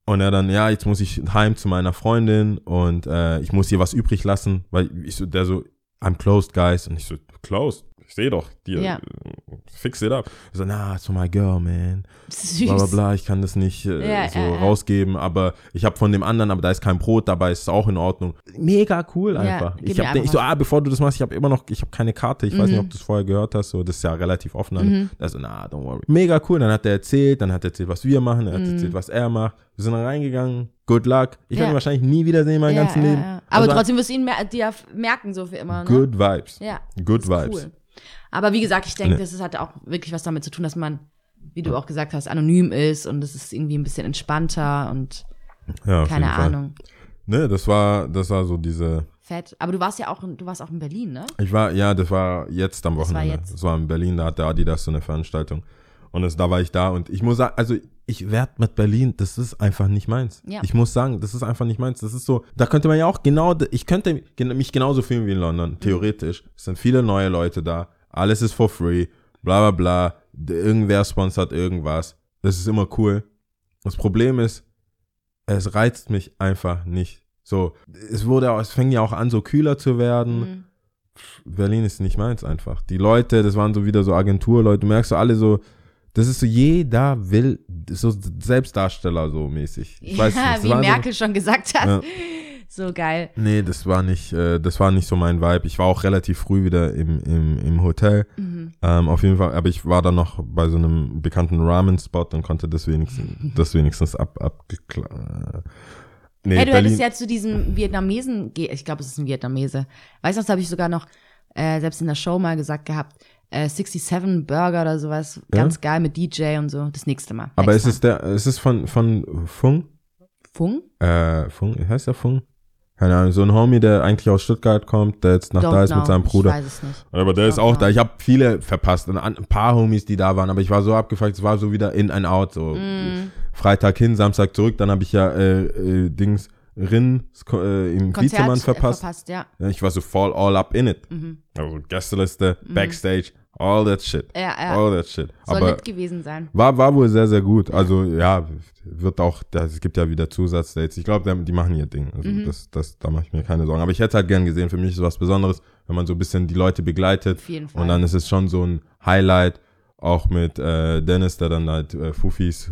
Und er dann, ja, jetzt muss ich heim zu meiner Freundin und äh, ich muss ihr was übrig lassen, weil ich so, der so, I'm closed, guys. Und ich so, closed? Ich sehe doch, dir, Ja. fix it up. So, nah, it's for my girl, man Süß. bla bla bla, ich kann das nicht äh, Ja, so ja, rausgeben, aber ich habe von dem anderen, aber da ist kein Brot dabei, ist auch in Ordnung. Mega cool einfach. ich hab den, ich so, ah, bevor du das machst, ich habe immer noch, ich habe keine Karte, ich weiß nicht, Mhm. ob du es vorher gehört hast, so, das ist ja relativ offen. Mhm. Da so, na, don't worry. Mega cool, dann hat er erzählt, dann hat er erzählt, was wir machen, er hat erzählt, was er macht. Wir sind dann reingegangen, good luck. Ich Mhm. Ja. werde ihn wahrscheinlich nie wiedersehen, mein ja, ganzes ja, Leben. ja. Aber Also, trotzdem wirst du ihn mer dir merken, so für immer. Ne? Good Vibes. Ja. Good Vibes. Cool. Aber wie gesagt, ich denke, Ne. das hat auch wirklich was damit zu tun, dass man, wie du auch gesagt hast, anonym ist und es ist irgendwie ein bisschen entspannter und Ja, keine Fall. Ahnung. Ne, das war, das war so diese, Fett. Aber du warst ja auch, in, du warst auch in Berlin, ne? Ich war, ja, das war jetzt am Das war Wochenende. jetzt. Das war in Berlin, da hatte Adidas so eine Veranstaltung. Und das, da war ich da und ich muss sagen, also ich werde mit Berlin, das ist einfach nicht meins. Ja. Ich muss sagen, das ist einfach nicht meins. Das ist so, da könnte man ja auch genau, ich könnte mich genauso fühlen wie in London, theoretisch. Es sind viele neue Leute da, alles ist for free, bla bla bla, irgendwer sponsert irgendwas. Das ist immer cool. Das Problem ist, es reizt mich einfach nicht. So, es wurde, auch- es fängt ja auch an, so kühler zu werden. Mhm. Berlin ist nicht meins einfach. Die Leute, das waren so wieder so Agenturleute, du merkst so alle so, das ist so, jeder will, so Selbstdarsteller so mäßig. Ich weiß ja, nicht. wie Merkel schon gesagt hat. Ja. So geil. Nee, das war nicht, äh, das war nicht so mein Vibe. Ich war auch relativ früh wieder im, im, im Hotel. Mhm. Ähm, auf jeden Fall, aber ich war dann noch bei so einem bekannten Ramen-Spot und konnte das wenigstens, das wenigstens ab, abgeklärt. Nee, hey, du Berlin, hättest ja zu diesem Vietnamesen, ich glaube, es ist ein Vietnamese. Weißt du, das habe ich sogar noch äh, selbst in der Show mal gesagt gehabt. Äh, 67 Burger oder sowas, ganz geil mit DJ und so. Das nächste Mal. aber ist es der, ist es von, von Fung? Fung? Äh, Fung, heißt der Fung? Keine Ahnung, so ein Homie, der eigentlich aus Stuttgart kommt, der jetzt noch Don't da ist know. mit seinem Ich Bruder. weiß es nicht. Aber der ist Don't auch know. da. Ich habe viele verpasst und ein paar Homies, die da waren, aber ich war so abgefuckt, es war so wieder in and out, so Mm. Freitag hin, Samstag zurück, dann habe ich ja äh, äh, Dings Rin äh, im Konzert äh, verpasst. verpasst, ja. Ich war so voll all up in it. Mhm. Also Gästeliste, Backstage, all that shit. Ja, ja. All that shit. Soll aber lit gewesen sein. war, war wohl sehr, sehr gut. Also ja, wird auch, das, es gibt ja wieder Zusatzdates. Ich glaube, die machen ihr Ding. Also Mhm. das, das, da mache ich mir keine Sorgen. Aber ich hätte halt gern gesehen, für mich ist was Besonderes, wenn man so ein bisschen die Leute begleitet. Auf jeden Fall. Und dann ist es schon so ein Highlight, auch mit äh, Dennis, der dann halt äh, Fufis,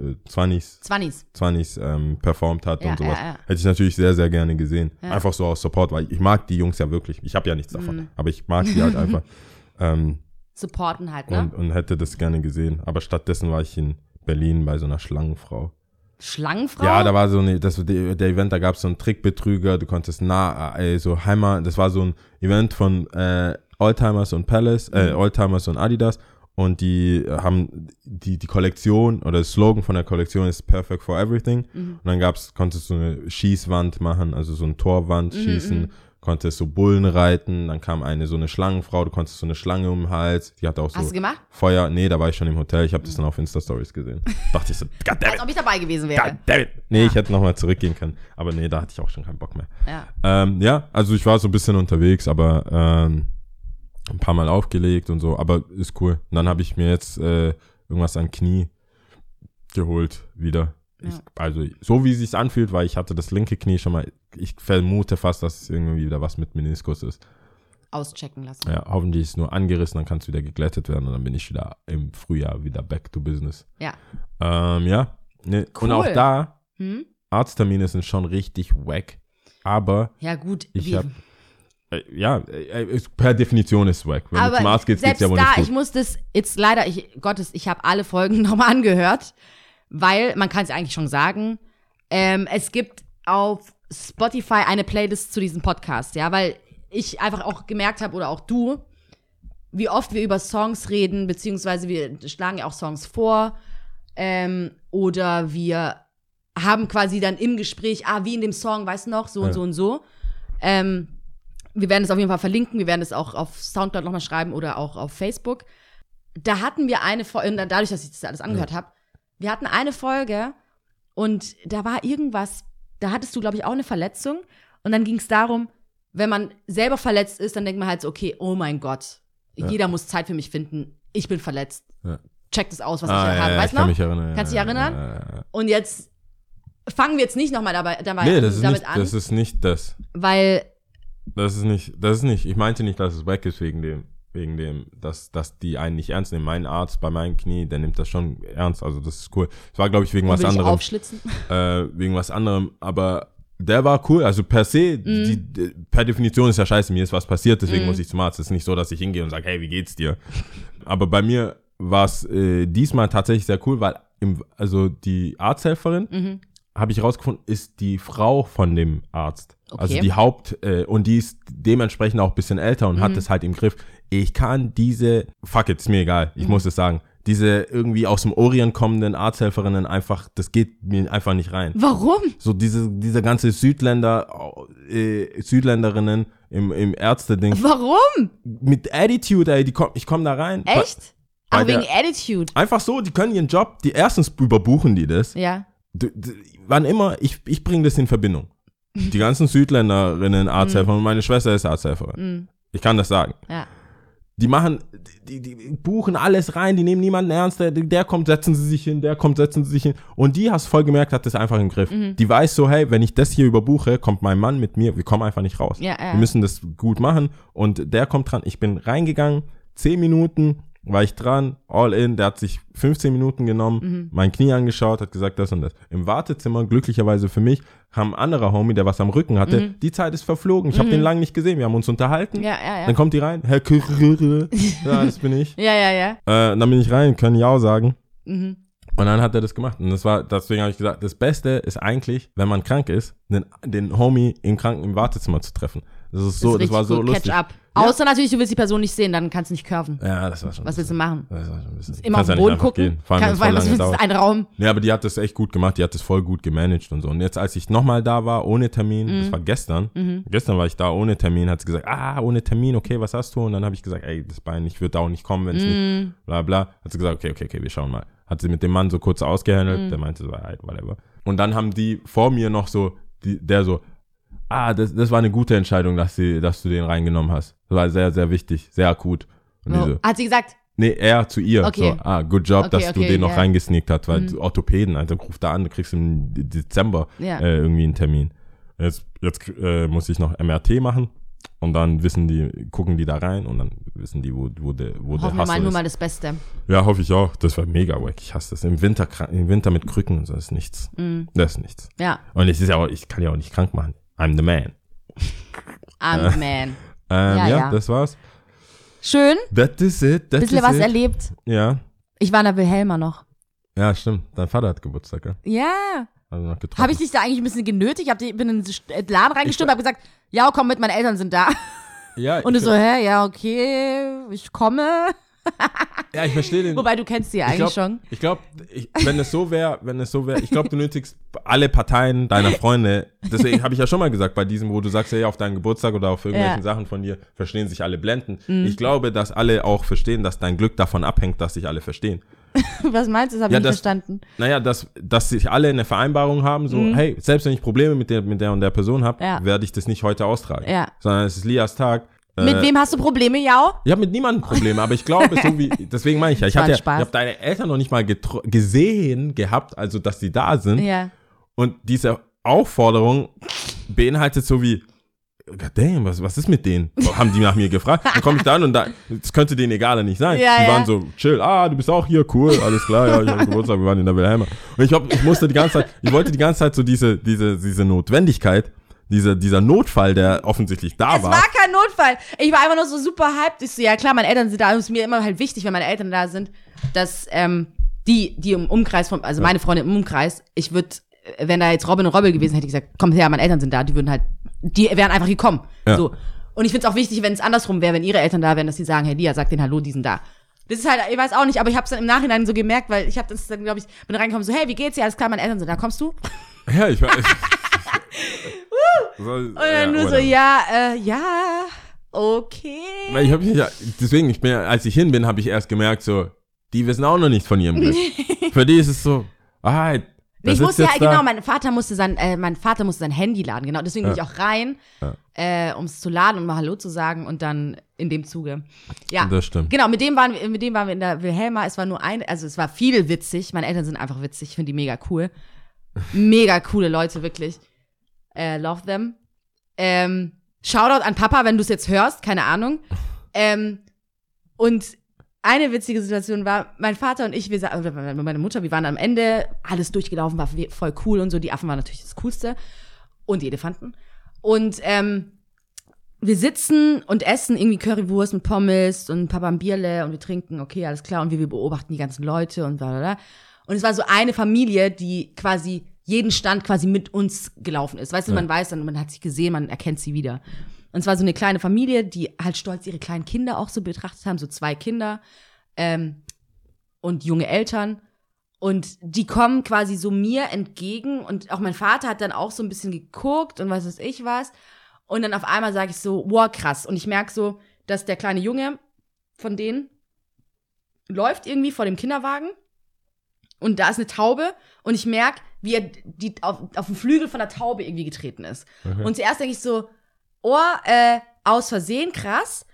äh, Zwannis, Zwannis. Zwannis ähm, performt hat Ja, und sowas. ja, ja. Hätte ich natürlich sehr, sehr gerne gesehen. Einfach so aus Support, weil ich mag die Jungs ja wirklich. Ich habe ja nichts davon, Mhm. aber ich mag die halt einfach. Ähm, Supporten halt, ne? und, und hätte das gerne gesehen. Aber stattdessen war ich in Berlin bei so einer Schlangenfrau. Schlangenfrau? Ja, da war so eine, das, der, der Event, da gab es so einen Trickbetrüger, du konntest nah, äh, so Heimat, das war so ein Event von äh, Oldtimers und Palace, äh, Mhm. Oldtimers und Adidas und die haben die, die Kollektion oder das Slogan von der Kollektion ist Perfect for Everything Mhm. und dann gab's, konntest du eine Schießwand machen, also so ein Torwand Mhm, schießen, konntest so Bullen reiten, dann kam eine so eine Schlangenfrau, du konntest so eine Schlange um den Hals, die hatte auch so Hast du gemacht? Feuer, nee, da war ich schon im Hotel, ich habe das dann auf Insta-Stories gesehen. Dachte ich so, Als goddammit, ob ich dabei gewesen wäre. goddammit. Nee, Ja. ich hätte nochmal zurückgehen können, aber nee, da hatte ich auch schon keinen Bock mehr. Ja. Ähm, ja, also ich war so ein bisschen unterwegs, aber ähm, ein paar Mal aufgelegt und so, aber ist cool. Und dann habe ich mir jetzt äh, irgendwas an Knie geholt wieder. Ich, also so wie es sich anfühlt, weil ich hatte das linke Knie schon mal. Ich vermute fast, dass es irgendwie wieder was mit Meniskus ist. Auschecken lassen. Ja, hoffentlich ist es nur angerissen, dann kann es wieder geglättet werden und dann bin ich wieder im Frühjahr wieder back to business. Ja. Ähm, ja. Ne, Cool. Und auch da, Hm? Arzttermine sind schon richtig wack. Aber Ja, gut. ich wie- habe äh, ja, äh, ist- per Definition ist wack. Wenn du aber zum Arzt gehst, geht's selbst ja wohl da, nicht ich gut. muss das jetzt leider, ich, Gottes, ich habe alle Folgen nochmal angehört, weil man kann es eigentlich schon sagen, ähm, es gibt auf Spotify eine Playlist zu diesem Podcast, ja, weil ich einfach auch gemerkt habe oder auch du, wie oft wir über Songs reden, beziehungsweise wir schlagen ja auch Songs vor ähm, oder wir haben quasi dann im Gespräch, ah, wie in dem Song, weißt du noch, so und Ja. so und so. Ähm, wir werden es auf jeden Fall verlinken, wir werden es auch auf Soundcloud nochmal schreiben oder auch auf Facebook. Da hatten wir eine Folge, dadurch, dass ich das alles angehört habe, wir hatten eine Folge und da war irgendwas, da hattest du, glaube ich, auch eine Verletzung und dann ging es darum, wenn man selber verletzt ist, dann denkt man halt so, okay, oh mein Gott, Ja. jeder muss Zeit für mich finden, ich bin verletzt. Ja. Check das aus, was Ah, ich ja, habe, ja, weißt ich kann du mich noch? erinnern. Kannst du dich erinnern? Und jetzt fangen wir jetzt nicht nochmal dabei, dabei Nee, das ist, damit nicht, an, das ist nicht das. weil Das ist nicht, das ist nicht, ich meinte nicht, dass es wack ist wegen dem, wegen dem, dass, dass die einen nicht ernst nehmen. Mein Arzt bei meinem Knie, der nimmt das schon ernst, also das ist cool. Es war, glaube ich, wegen was will ich anderem. aufschlitzen. äh, wegen was anderem, aber der war cool, also per se, Mhm. die, die, per Definition ist ja scheiße, mir ist was passiert, deswegen Mhm. muss ich zum Arzt. Es ist nicht so, dass ich hingehe und sage, hey, wie geht's dir? Aber bei mir war es äh, diesmal tatsächlich sehr cool, weil im, also die Arzthelferin, Mhm. habe ich rausgefunden, ist die Frau von dem Arzt. Okay. Also die Haupt, äh, und die ist dementsprechend auch ein bisschen älter und Mhm. hat es halt im Griff. Ich kann diese, fuck it, ist mir egal, ich Mhm. muss es sagen, diese irgendwie aus dem Orient kommenden Arzthelferinnen einfach, das geht mir einfach nicht rein. Warum? So diese, diese ganze Südländer, äh, Südländerinnen im, im Ärzte-Ding. Warum? Mit Attitude, ey, die komm, ich komme da rein. Echt? Bei Ach, wegen der- Attitude. Einfach so, die können ihren Job, die erstens überbuchen die das. Ja. D- d- wann immer, ich, ich bringe das in Verbindung. Die ganzen Südländerinnen, Arzthelfer und meine Schwester ist Arzthelferin. Mhm. Ich kann das sagen. Ja. Die machen, die, die buchen alles rein, die nehmen niemanden ernst, der, der kommt, setzen sie sich hin, der kommt, setzen sie sich hin. Und die, hast voll gemerkt, hat das einfach im Griff. Mhm. Die weiß so, hey, wenn ich das hier überbuche, kommt mein Mann mit mir, wir kommen einfach nicht raus. Ja, ja. Wir müssen das gut machen. Und der kommt dran. Ich bin reingegangen, 10 Minuten war ich dran, all in, der hat sich 15 Minuten genommen, Mhm. mein Knie angeschaut, hat gesagt das und das. Im Wartezimmer, glücklicherweise für mich, kam ein anderer Homie, der was am Rücken hatte. Die Zeit ist verflogen. Ich habe den lange nicht gesehen. Wir haben uns unterhalten. Mhm. Ja, ja, ja. Dann kommt die rein. Herr Kürre. Ja, das bin ich. Ja, ja, ja. Äh, dann bin ich rein, können ja auch sagen. Mhm. Und dann hat er das gemacht. Und das war, deswegen habe ich gesagt, das Beste ist eigentlich, wenn man krank ist, den, den Homie im Kranken im Wartezimmer zu treffen. Das ist so, ist das war so lustig. Catch up. Außer natürlich, du willst die Person nicht sehen, dann kannst du nicht curven. Ja, das war schon. Was willst du machen? Das war schon ein bisschen. Immer auf ja den Boden gucken? Vor allem, Kann, was willst du? Ein Raum. Nee, aber die hat das echt gut gemacht, die hat das voll gut gemanagt und so. Und jetzt, als ich nochmal da war, ohne Termin, Mhm. das war gestern, gestern war ich da ohne Termin, hat sie gesagt, ah, ohne Termin, okay, was hast du? Und dann habe ich gesagt, ey, das Bein, ich würde auch nicht kommen, wenn es Mhm. nicht, bla bla. Hat sie gesagt, okay, okay, okay, wir schauen mal. Hat sie mit dem Mann so kurz ausgehandelt, Mhm. der meinte so, alright, whatever. Und dann haben die vor mir noch so, die, der so, ah, das, das war eine gute Entscheidung, dass, sie, dass du den reingenommen hast. Das war sehr, sehr wichtig, sehr akut. Und die so, Hat sie gesagt, Nee, er zu ihr. Okay. So, ah, good job, Okay, dass du okay, den noch ja. reingesneakt hast, weil Orthopäden, also ruf da an, du kriegst im Dezember Ja. äh, irgendwie einen Termin. Jetzt, jetzt äh, muss ich noch MRT machen und dann wissen die, gucken die da rein und dann wissen die, wo, wo der, wo der hoffen mal Hassel nur ist. mal das Beste. Ja, hoffe ich auch. Das war mega wack. Ich hasse das. Im Winter, im Winter mit Krücken und so ist nichts. Mhm. Das ist nichts. Ja, Und es ist ja auch, ich kann ja auch nicht krank machen. I'm the man. I'm the man. Ähm, Ja, ja, ja. das war's. Schön, That is it. That bisschen is was it. erlebt. Ja. Ich war in der Wilhelma noch. Ja, stimmt. Dein Vater hat Geburtstag, gell? Ja. Also noch getroffen. Habe ich dich da eigentlich ein bisschen genötigt? Ich bin in den Laden reingestürmt, habe gesagt, ja, komm mit, meine Eltern sind da. Ja, Und du so, hä, ja, okay, ich komme. Ja, ich verstehe den. Wobei, du kennst sie ja ich eigentlich glaub, schon. Ich glaube, wenn es so wäre, wenn es so wäre, ich glaube, du nötigst alle Parteien deiner Freunde. Deswegen habe ich ja schon mal gesagt, bei diesem, wo du sagst, ja, auf deinen Geburtstag oder auf irgendwelchen Ja. Sachen von dir verstehen sich alle blenden. Mhm. Ich glaube, dass alle auch verstehen, dass dein Glück davon abhängt, dass sich alle verstehen. Was meinst du? Das habe Ja, ich nicht verstanden. Naja, dass, dass sich alle eine Vereinbarung haben, so, hey, selbst wenn ich Probleme mit der, mit der und der Person habe, Mhm. Ja. werde ich das nicht heute austragen. Ja. Sondern es ist Lias Tag. Mit Äh, wem hast du Probleme, Jao? Ich habe mit niemandem Probleme, aber ich glaube, so wie, deswegen meine ich ja, ich hatte ich habe deine Eltern noch nicht mal gesehen gehabt, also dass sie da sind. Ja. Und diese Aufforderung beinhaltet so wie, God damn, was, was ist mit denen? Haben die nach mir gefragt? Dann komme ich da an und da, das könnte denen egal nicht sein. Ja, die ja. waren so, chill, ah, du bist auch hier, cool, alles klar, ja, ich habe Geburtstag, wir waren in der Wilhelma. Und ich, hab, ich musste die ganze Zeit, ich wollte die ganze Zeit so diese, diese, diese Notwendigkeit, dieser, dieser Notfall, der offensichtlich da Es war. war kein Notfall. Ich war einfach nur so super hyped. Ich so, ja klar, meine Eltern sind da. Es ist mir immer halt wichtig, wenn meine Eltern da sind, dass ähm, die, die im Umkreis von, also meine Freunde im Umkreis, ich würde, wenn da jetzt Robin und Robbel gewesen, hätte ich gesagt, komm her, meine Eltern sind da. Die würden halt, die wären einfach gekommen. Ja. So. Und ich finde es auch wichtig, wenn es andersrum wäre, wenn ihre Eltern da wären, dass sie sagen, hey Lia, sag den Hallo, die sind da. Das ist halt, ich weiß auch nicht, aber ich habe es dann im Nachhinein so gemerkt, weil ich habe das dann, glaube ich, bin reingekommen, so, hey, wie geht's dir? Alles klar, meine Eltern sind da, kommst du? Ja, ich so, Und dann nur so, whatever. ja, äh, ja, okay. Ich hab ja, deswegen, ich bin, ja- als ich hin bin, habe ich erst gemerkt, so, die wissen auch noch nichts von ihrem Glück. Für die ist es so, ah, das ich musste ja, genau, mein Vater musste sein, äh, mein Vater musste sein Handy laden, genau. Deswegen bin ich auch rein, Ja. äh, um es zu laden und mal Hallo zu sagen und dann in dem Zuge. Ja. Das stimmt. Genau, mit dem, waren wir, mit dem waren wir in der Wilhelma. Es war nur ein, also es war viel witzig. Meine Eltern sind einfach witzig. Ich finde die mega cool. Mega coole Leute, wirklich. Äh, love them. Ähm, Shoutout an Papa, wenn du es jetzt hörst, keine Ahnung. Ähm, und eine witzige Situation war, mein Vater und ich, wir, oder meine Mutter, wir waren am Ende, alles durchgelaufen, war voll cool und so. Die Affen waren natürlich das Coolste. Und die Elefanten. Und ähm, wir sitzen und essen irgendwie Currywurst mit Pommes und Papa ein Bierle und wir trinken, okay, alles klar. Und wir, wir beobachten die ganzen Leute und bla bla bla. Und es war so eine Familie, die quasi jeden Stand quasi mit uns gelaufen ist. Weißt du, man weiß dann, man hat sich gesehen, man erkennt sie wieder. Und es war so eine kleine Familie, die halt stolz ihre kleinen Kinder auch so betrachtet haben, so zwei Kinder ähm, und junge Eltern. Und die kommen quasi so mir entgegen und auch mein Vater hat dann auch so ein bisschen geguckt und was weiß ich was. Und dann auf einmal sage ich so, wow, krass. Und ich merke so, dass der kleine Junge von denen läuft irgendwie vor dem Kinderwagen und da ist eine Taube und ich merke, wie er die, auf, auf den Flügel von der Taube irgendwie getreten ist. Und zuerst denke ich so, oh, äh, aus Versehen, krass.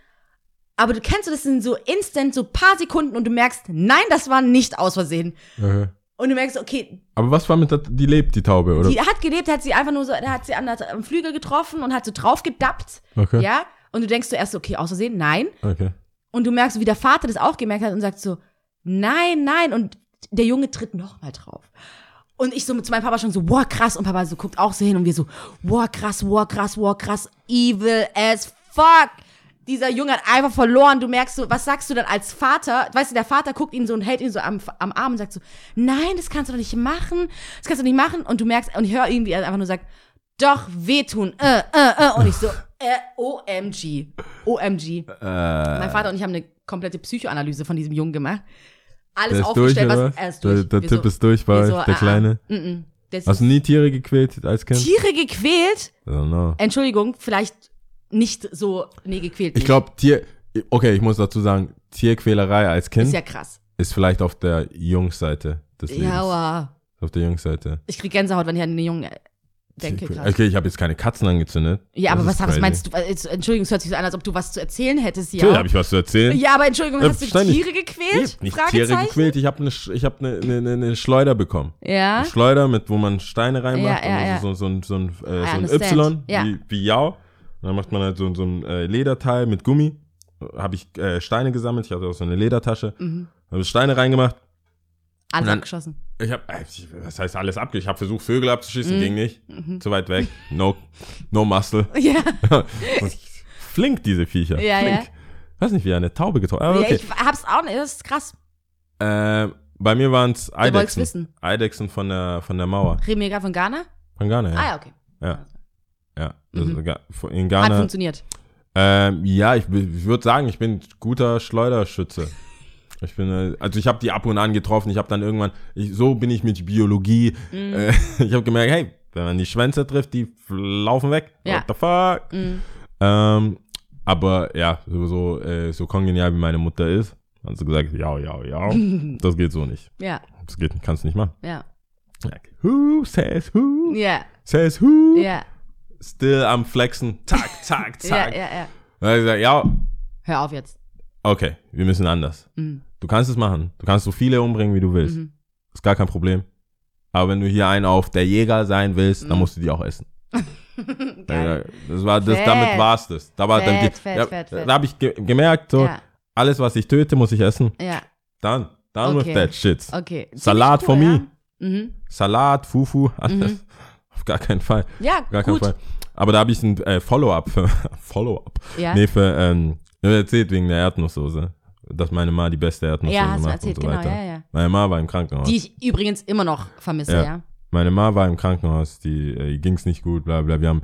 Aber du kennst du das in so instant, so paar Sekunden und du merkst, nein, das war nicht aus Versehen. Okay. Und du merkst, okay, Aber was war mit der, die lebt, die Taube, oder? die hat gelebt, hat sie einfach nur so, da hat sie an der, am Flügel getroffen und hat so drauf gedappt. okay. Ja. Und du denkst zuerst, so, okay, aus Versehen, nein. Okay. Und du merkst, wie der Vater das auch gemerkt hat und sagt so, nein, nein. Und der Junge tritt nochmal drauf. Und ich so mit zu meinem Papa schon so, wow, krass. Und Papa so guckt auch so hin und wir so, wow, krass, wow, krass, wow, krass, evil as fuck. Dieser Junge hat einfach verloren. Du merkst so, was sagst du dann als Vater? Weißt du, der Vater guckt ihn so und hält ihn so am, am Arm und sagt so, nein, das kannst du doch nicht machen. Das kannst du nicht machen. Und du merkst, und ich höre irgendwie, er einfach nur sagt, doch, wehtun, äh, äh, äh. Und ich so, Äh, OMG. OMG. Äh, Mein Vater und ich haben eine komplette Psychoanalyse von diesem Jungen gemacht. Alles der ist durch, aufgestellt, oder was er ist durch. Der, der Wieso? Tipp ist durch bei euch, der Ah, ah. Kleine. Mm -mm. Das Hast du ist- nie Tiere gequält als Kind? Tiere gequält? I don't know. Entschuldigung, vielleicht nicht so, nee, gequält Ich glaube, Tier, okay, ich muss dazu sagen, Tierquälerei als Kind Ist ist, ja krass. vielleicht auf der Jungsseite des Lebens. Ja, aber Auf der Jungsseite. ich krieg Gänsehaut, wenn ich an den Jungen äh, denke gerade. Okay, ich habe jetzt keine Katzen angezündet. Ja, aber Das was, meinst du? Äh, Entschuldigung, es hört sich so an, als ob du was zu erzählen hättest, ja. Natürlich habe ich was zu erzählen. Ja, aber Entschuldigung, hast du ständig. Tiere gequält? Nicht Tiere gequält, ich habe eine ich hab ne, ne, ne, ne Schleuder bekommen. Ja. Eine Schleuder, mit, wo man Steine reinmacht. Ja, ja, und ja. So, so, ein- so, ein, äh, so ein. Y, Ja. wie, wie Jau. Und dann macht man halt so, so ein äh, Lederteil mit Gummi. Habe ich äh, Steine gesammelt. Ich hatte auch so eine Ledertasche. Mhm. Habe Steine reingemacht. Alles dann- abgeschossen. Ich habe, was heißt alles abge... Ich habe versucht, Vögel abzuschießen, Mhm. ging nicht. Zu weit weg. No, no muscle. Ja, Flink, diese Viecher. Ja, Flink. ja. Weiß nicht, wie eine Taube getroffen. Aber ja okay. ich hab's auch nicht, das ist krass. äh, bei mir waren es Eidechsen. wissen. Eidechsen von der, von der Mauer. Reden wir gerade von Ghana? Von Ghana, ja. Ah ja, okay. Ja. Ja. Mhm. in Hat Ghana. funktioniert. Ähm, ja, ich, ich würde sagen, ich bin guter Schleuderschütze. Ich bin, äh, also ich habe die ab und an getroffen. Ich habe dann irgendwann, ich, so bin ich mit Biologie. Mhm. Äh, ich habe gemerkt, hey, wenn man die Schwänze trifft, die laufen weg. Ja. What the fuck? Mhm. Ähm, aber ja, so, äh, so kongenial wie meine Mutter ist, hat sie gesagt, ja, ja, ja, das geht so nicht. Ja, Das geht, kannst du nicht machen. ja. Like, who says who? Ja, Says who? ja, Still am Flexen. Zack, zack, ja, zack. ja, ja. Dann hat sie gesagt, ja, Hör auf jetzt. okay, wir müssen anders. Mhm. Du kannst es machen. Du kannst so viele umbringen, wie du willst. Mhm. Ist gar kein Problem. Aber wenn du hier einen auf der Jäger sein willst, dann Mhm. musst du die auch essen. Geil. Das war, das, Fett. damit war's das. Da war dann Fett, ja, fett, fett. Da habe ich ge gemerkt, so, Ja, alles, was ich töte, muss ich essen. ja, Dann, dann Okay. with that shit. okay. Salat Ziemlich for cool, me. Ja, mhm. Salat, Fufu, alles. Mhm. Auf gar keinen Fall. ja Gar keinen gut. Fall. Aber da habe ich ein äh, Follow-up für Follow-up. Ja. Nee, für, ähm, erzählt wegen der Erdnusssoße. Dass meine Ma die beste Erdnusssoße ja, hast du macht erzählt, und so genau, weiter. ja, ja. Meine Ma war im Krankenhaus. Die ich übrigens immer noch vermisse, Ja. ja. Meine Ma war im Krankenhaus, die äh, ging's nicht gut, bla bla. Wir haben,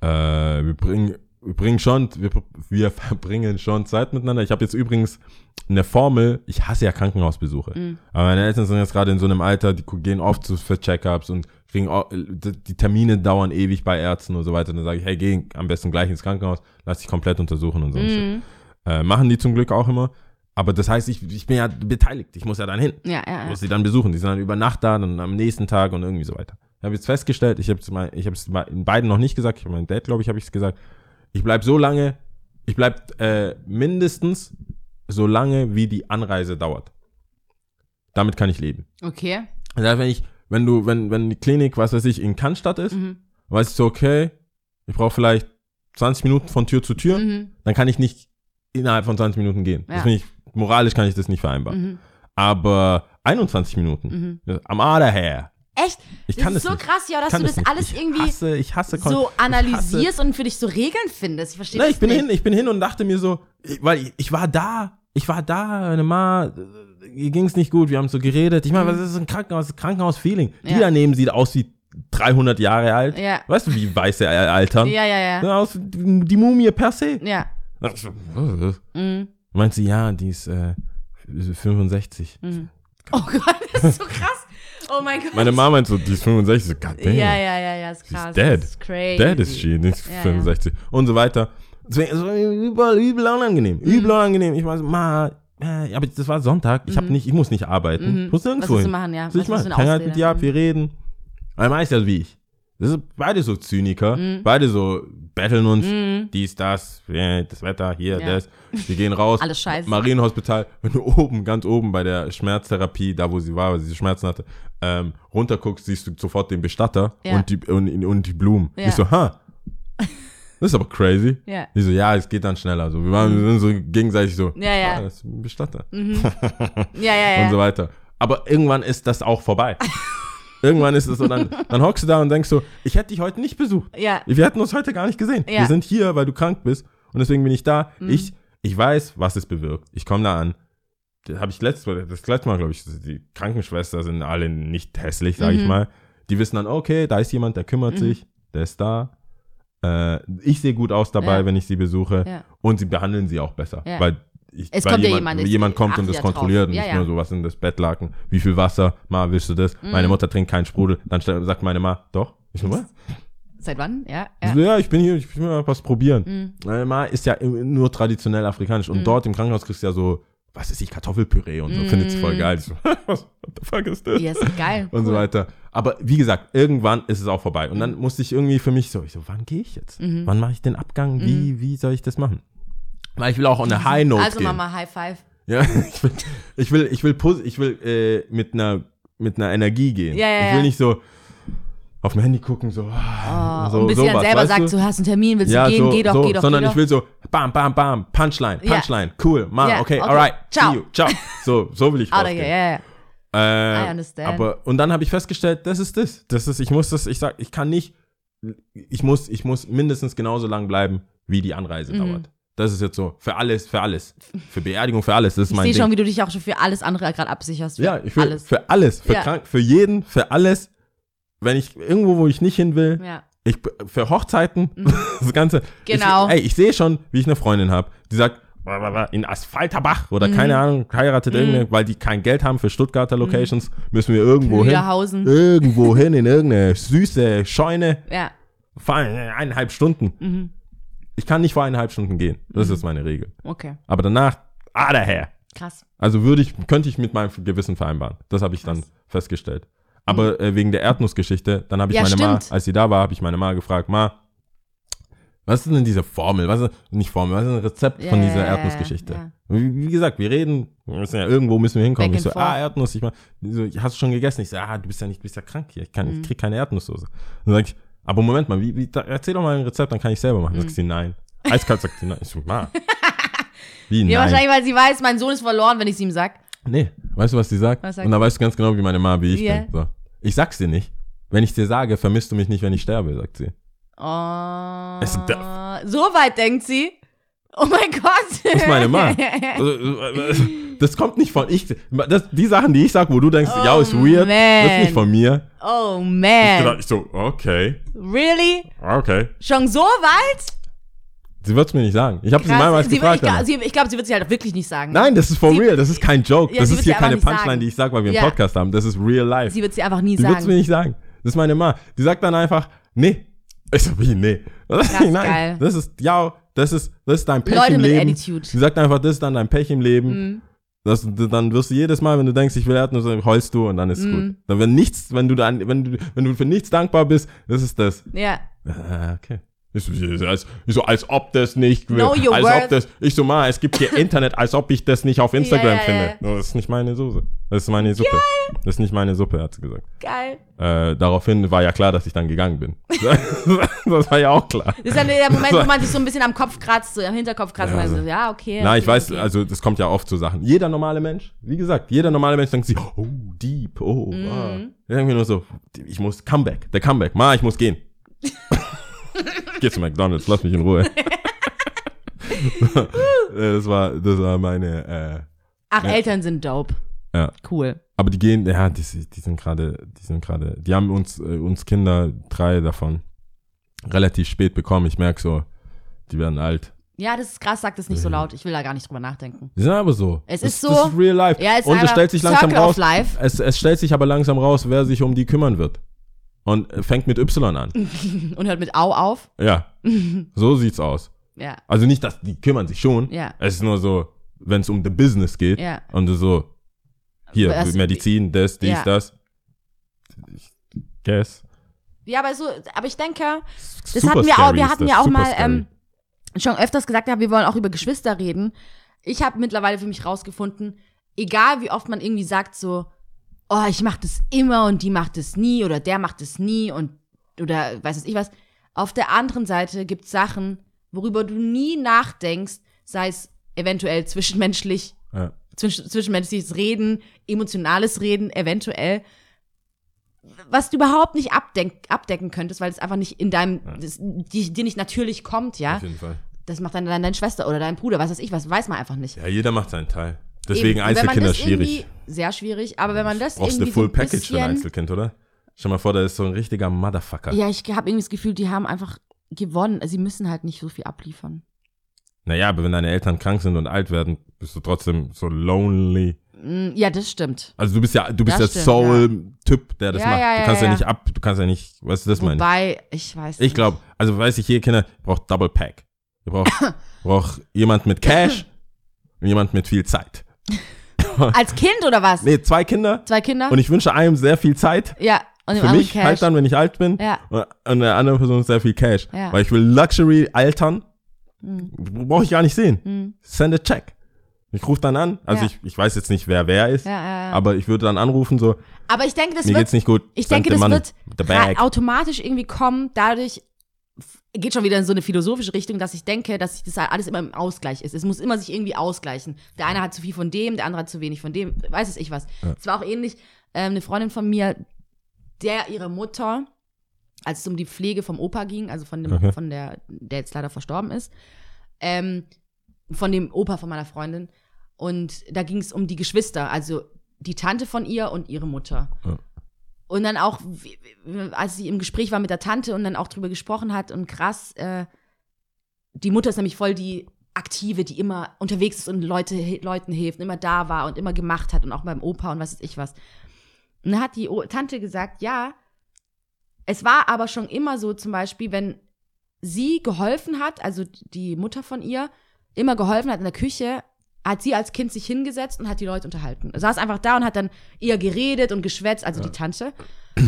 äh, wir bringen, wir bringen schon, wir, wir verbringen schon Zeit miteinander. Ich habe jetzt übrigens eine Formel, ich hasse ja Krankenhausbesuche. Mhm. Aber meine Eltern sind jetzt gerade in so einem Alter, die gehen oft zu, für Check-ups und kriegen, au- die Termine dauern ewig bei Ärzten und so weiter. Dann sage ich, hey, geh am besten gleich ins Krankenhaus, lass dich komplett untersuchen und so. Mhm. Äh, machen die zum Glück auch immer. Aber das heißt, ich, ich bin ja beteiligt. Ich muss ja dann hin. Ja, ja, ja. muss sie dann besuchen. Die sind dann über Nacht da, dann am nächsten Tag und irgendwie so weiter. Ich habe jetzt festgestellt, ich habe es ich hab's in beiden noch nicht gesagt, ich habe meinem Dad, glaube ich, habe ich es gesagt. Ich bleib so lange, ich bleib äh, mindestens so lange, wie die Anreise dauert. Damit kann ich leben. Okay. Das heißt, wenn ich, wenn du, wenn, wenn die Klinik, was weiß ich, in Cannstatt ist, Mhm. weißt du so, okay, ich brauche vielleicht 20 Minuten von Tür zu Tür, Mhm. dann kann ich nicht innerhalb von 20 Minuten gehen. Ja. Das finde ich, moralisch kann ich das nicht vereinbaren. Mhm. Aber 21 Minuten, Mhm. am Ader her. Echt? Ich das kann ist das so nicht. krass, ja, dass du das nicht. alles ich irgendwie hasse, ich hasse so ich analysierst und für dich so Regeln findest. Ich verstehe Hasse, das Nein, ich bin nicht. hin, ich bin hin und dachte mir so, ich, weil ich, ich war da, ich war da, meine Ma, ihr ging's nicht gut, wir haben so geredet. Ich meine, was ist ein Krankenhaus, Krankenhaus-Feeling? Die Mhm. Ja. daneben sieht aus wie 300 Jahre alt. Ja. Weißt du, wie weiße altern? Ja, ja, ja. Aus, die Mumie per se. Ja. Ach so, was ist das? Mhm. Meint sie, ja, die ist äh, 65. Mhm. Oh Gott, das ist so krass. Oh mein Gott. Meine Mama meint so, die ist 65. God damn. ja, ja, ja, ja, ist krass. dead. Das ist crazy. Dead is she, nicht Ja, 65. Und so weiter. Deswegen, es war übel, übel unangenehm. Mhm. Übel unangenehm. Ich war so, ma, äh, aber das war Sonntag. Ich, hab nicht, ich muss nicht arbeiten. Mhm. Ich muss Was nirgendwo willst du hin. machen, ja? Was ich Was ist machen? Ich halt mit dir ab, wir reden. Aber meist ja wie ich. Das ist beide so Zyniker. Mhm. Beide so betteln uns. Dies, das, das Wetter, hier, Ja. das. Wir gehen raus. Alles scheiße. Marienhospital, wenn du oben, ganz oben bei der Schmerztherapie, da wo sie war, weil sie Schmerzen hatte, ähm, runterguckst, siehst du sofort den Bestatter Ja. und, die, und, und die Blumen. Ja. Ich so, ha. Das ist aber crazy. Ja. Die so, ja, es geht dann schneller. So, wir waren wir sind so gegenseitig so, Ja, ja. ah, das ist ein Bestatter. Ja, ja, ja. Und so weiter. Aber irgendwann ist das auch vorbei. Irgendwann ist es so, dann, dann hockst du da und denkst so, ich hätte dich heute nicht besucht. ja. Wir hätten uns heute gar nicht gesehen. Ja. Wir sind hier, weil du krank bist und deswegen bin ich da. Mhm. Ich, ich weiß, was es bewirkt. Ich komme da an. Das habe ich letztes Mal, das letzte Mal, glaube ich, die Krankenschwester sind alle nicht hässlich, sage ich Mhm. mal. Die wissen dann, okay, da ist jemand, der kümmert sich, der ist da. Äh, ich sehe gut aus dabei, Ja. wenn ich sie besuche. Ja. Und sie behandeln sie auch besser. Ja. Weil, ich, Es kommt ja jemand, jemand, jemand kommt und das ja drauf. kontrolliert. Und Ja, nicht ja. nur so, was in das Bettlaken, wie viel Wasser, Ma, willst du das? Mhm. Meine Mutter trinkt keinen Sprudel. Dann sagt meine Ma, doch. Ich so, was? Seit wann? Ja. Ja. so, ja, ich bin hier, ich will mal was probieren. Mhm. Meine Ma ist ja nur traditionell afrikanisch. Und dort im Krankenhaus kriegst du ja so, was ist ich, Kartoffelpüree und so. Findet sie voll geil. So, was, what the fuck ist das? Ja, ist geil. und so Cool. weiter. Aber wie gesagt, irgendwann ist es auch vorbei. Und dann musste ich irgendwie für mich so, ich so, wann gehe ich jetzt? Mhm. Wann mache ich den Abgang? Wie, wie soll ich das machen? Weil ich will auch on a high note Also gehen. Mama, High Five. Ja, ich will, ich will, ich will, ich will äh, mit einer mit einer Energie gehen. Ja, ja, ich will nicht so auf dem Handy gucken, so, Oh, so und bis sie dann sowas, selber sagt, du? hast einen Termin, willst ja, du gehen, so, geh doch, so, geh doch, sondern geh ich will so, bam, bam, bam, Punchline. Punchline, cool, ma, Ja, okay, okay, alright, ciao. see you, ciao. So, so will ich rausgehen. here, yeah. Äh, I understand. Aber und dann habe ich festgestellt, das ist das. Das ist, ich muss das, ich sag, ich kann nicht, ich muss, ich muss mindestens genauso lang bleiben, wie die Anreise Mhm. dauert. Das ist jetzt so für alles, für alles, für Beerdigung, für alles. Das ist Ich mein sehe schon, wie du dich auch schon für alles andere gerade absicherst. Für ja, ich will alles. für alles, für Ja. krank, für jeden, für alles. Wenn ich irgendwo, wo ich nicht hin will, Ja. ich für Hochzeiten, das Ganze. Genau. Ich, ey, ich sehe schon, wie ich eine Freundin habe, die sagt, in Asphalterbach oder keine Mhm. Ahnung, heiratet irgendeine, weil die kein Geld haben für Stuttgarter Locations, müssen wir irgendwo hin. Irgendwo hin in irgendeine süße Scheune, Ja. fahren eineinhalb Stunden. Mhm. Ich kann nicht vor eineinhalb Stunden gehen. Das ist meine Regel. Okay. Aber danach, ah, daher. Krass. Also würde ich, könnte ich mit meinem Gewissen vereinbaren. Das habe ich dann festgestellt. Aber äh, wegen der Erdnussgeschichte, dann habe ich Ja, meine Ma, stimmt. als sie da war, habe ich meine Ma gefragt, Ma, was ist denn diese Formel? Was ist, nicht Formel, was ist ein Rezept von Ja, dieser Erdnussgeschichte? ja. Wie, wie gesagt, wir reden, wir müssen ja irgendwo müssen wir hinkommen. Back Ich so, and forth. ah, Erdnuss, ich die so, hast du schon gegessen? Ich so, ah, du bist ja nicht, du bist ja krank hier, ich kann, Mhm. ich krieg keine Erdnusssoße. Dann sag ich, aber Moment mal, wie, wie, da, erzähl doch mal ein Rezept, dann kann ich selber machen. Dann sagt sie, nein. Eiskalt sagt sie, nein. Ich so, Ma. Wie, Ja, nein? wahrscheinlich, weil sie weiß, mein Sohn ist verloren, wenn ich es ihm sag. Nee, weißt du, was sie sagt? Was sagt Und da weißt du ganz genau, wie meine Mama, wie ich Ja. bin. So. Ich sag's dir nicht. Wenn ich dir sage, vermisst du mich nicht, wenn ich sterbe, sagt sie. Oh. Es- so weit denkt sie. Oh mein Gott. Das ist meine Ma. Also, äh, Das kommt nicht von ich. Das, die Sachen, die ich sag, wo du denkst, Oh, ja, ist weird, das ist man. nicht von mir. Oh Ich, man. gedacht, ich so, okay, Really? okay. Schon so weit? Sie wird's mir nicht sagen. Ich habe sie Krass. mehrmals sie, gefragt. ich danach. sie, ich glaube, sie wird sie halt wirklich nicht sagen. Nein, das ist for Sie- real. Das ist kein Joke. Ja, das sie ist hier keine Punchline, sagen. die ich sag, weil wir einen Ja. Podcast haben. Das ist real life. Sie wird sie einfach nie Die wird's sagen. mir nicht sagen. Das ist meine Ma. Die sagt dann einfach, nee. Ich so, wie, nee. Nein, geil. das ist, ja, das ist, das ist dein Pech Leute im mit Leben. Attitude. Sie sagt einfach, das ist dann dein Pech im Leben. Mhm. Das, dann wirst du jedes Mal, wenn du denkst, ich will Erdnuss, dann heulst du und dann ist es Mhm. gut. Dann wenn nichts, wenn du dann, wenn du, wenn du für nichts dankbar bist, das ist das. Ja. Ah, okay. Als, so, als ob das nicht, your als worth. ob das, ich so, mal, es gibt hier Internet, als ob ich das nicht auf Instagram Ja, ja, finde. ja. No, das ist nicht meine Soße. Das ist meine Suppe. Das ist nicht meine Suppe, hat sie gesagt. Geil. Äh, daraufhin war ja klar, dass ich dann gegangen bin. das war ja auch klar. Das ist dann der Moment, wo man sich so ein bisschen am Kopf kratzt, so am Hinterkopf kratzt Ja, also- so, ja, okay. Na, okay, ich weiß, okay. also das kommt ja oft zu Sachen. Jeder normale Mensch, wie gesagt, jeder normale Mensch denkt sich, oh, deep, oh, Mhm. ah. Irgendwie nur so, ich muss, Comeback, der Comeback, ma, ich muss gehen. Geh zu McDonalds, lass mich in Ruhe. Das war, das war meine, äh, Ach, Ja. Eltern sind dope. Ja. Cool. aber die gehen, ja, die, die sind gerade, die sind gerade, die haben uns, äh, uns Kinder, drei davon, relativ spät bekommen. Ich merke so, die werden alt. Ja, das ist krass, sag das nicht so laut. Ich will da gar nicht drüber nachdenken. Die sind aber so. Es ist so. Das ist real life. Ja, es ist Und es stellt sich langsam raus. Es, es stellt sich aber langsam raus, wer sich um die kümmern wird. Und fängt mit Y an. Und hört mit Au auf. Ja. So sieht's aus. Ja. Also nicht, dass die kümmern sich schon. Ja. Es ist nur so, wenn es um the Business geht. Ja. Und du so, hier, Was- Medizin, das, dies, Ja. das. Ich guess. Ja, aber so, aber ich denke, das Super hatten wir auch, wir hatten das, ja auch mal ähm, schon öfters gesagt, ja, wir wollen auch über Geschwister reden. Ich habe mittlerweile für mich rausgefunden, egal wie oft man irgendwie sagt so, oh, ich mache das immer und die macht es nie oder der macht es nie und oder weiß ich was. Auf der anderen Seite gibt es Sachen, worüber du nie nachdenkst, sei es eventuell zwischenmenschlich, Ja. zwisch zwischenmenschliches Reden, emotionales Reden, eventuell, was du überhaupt nicht abdecken könntest, weil es einfach nicht in deinem, das, die, dir nicht natürlich kommt, ja. Auf jeden Fall. Das macht dann deine Schwester oder dein Bruder, was weiß ich, was weiß man einfach nicht. Ja, jeder macht seinen Teil. Deswegen Eben. Einzelkinder schwierig. Sehr schwierig, aber wenn man das Brauchst du irgendwie Full so Package für ein Einzelkind, oder? Stell mal vor, der ist so ein richtiger Motherfucker. Ja, ich habe irgendwie das Gefühl, die haben einfach gewonnen. Sie müssen halt nicht so viel abliefern. Naja, aber wenn deine Eltern krank sind und alt werden, bist du trotzdem so lonely. Mm, Ja, das stimmt. Also du bist ja, du bist Das der Soul-Typ, der das Ja, macht. ja, du ja, kannst ja, ja. nicht ab, du kannst ja nicht, weißt du, das meine ich. Wobei, ich weiß Ich glaube, also weiß ich, hier Kinder, ihr braucht Double Pack. Ihr braucht, braucht jemand mit Cash und jemand mit viel Zeit. Als Kind oder was? Nee, zwei Kinder Zwei Kinder? und ich wünsche einem sehr viel Zeit. ja, und Für mich halt dann, wenn ich alt bin. Ja. Und der anderen Person sehr viel Cash. Ja. Weil ich will Luxury altern. Hm. Brauche ich gar nicht sehen. Send a check. Ich rufe dann an. Also Ja. ich, ich weiß jetzt nicht, wer wer ist. Ja, ja, ja. Aber ich würde dann anrufen, so, Aber ich denke, das mir wird, geht's nicht gut. ich denke, das money, wird automatisch irgendwie kommen, dadurch geht schon wieder in so eine philosophische Richtung, dass ich denke, dass das alles immer im Ausgleich ist. Es muss immer sich irgendwie ausgleichen. Der eine hat zu viel von dem, der andere hat zu wenig von dem, weiß es ich was. Es war auch ähnlich, ähm, eine Freundin von mir, der ihre Mutter, als es um die Pflege vom Opa ging, also von dem, Okay. von der, der jetzt leider verstorben ist, ähm, von dem Opa von meiner Freundin. Und da ging es um die Geschwister, also die Tante von ihr und ihre Mutter. Ja. Und dann auch, als sie im Gespräch war mit der Tante und dann auch drüber gesprochen hat und krass, äh, die Mutter ist nämlich voll die Aktive, die immer unterwegs ist und Leute, Leuten hilft, und immer da war und immer gemacht hat und auch beim Opa und was weiß ich was. Und dann hat die Tante gesagt, ja, es war aber schon immer so zum Beispiel, wenn sie geholfen hat, also die Mutter von ihr, immer geholfen hat in der Küche, hat sie als Kind sich hingesetzt und hat die Leute unterhalten. Saß einfach da und hat dann eher geredet und geschwätzt, also die Tante.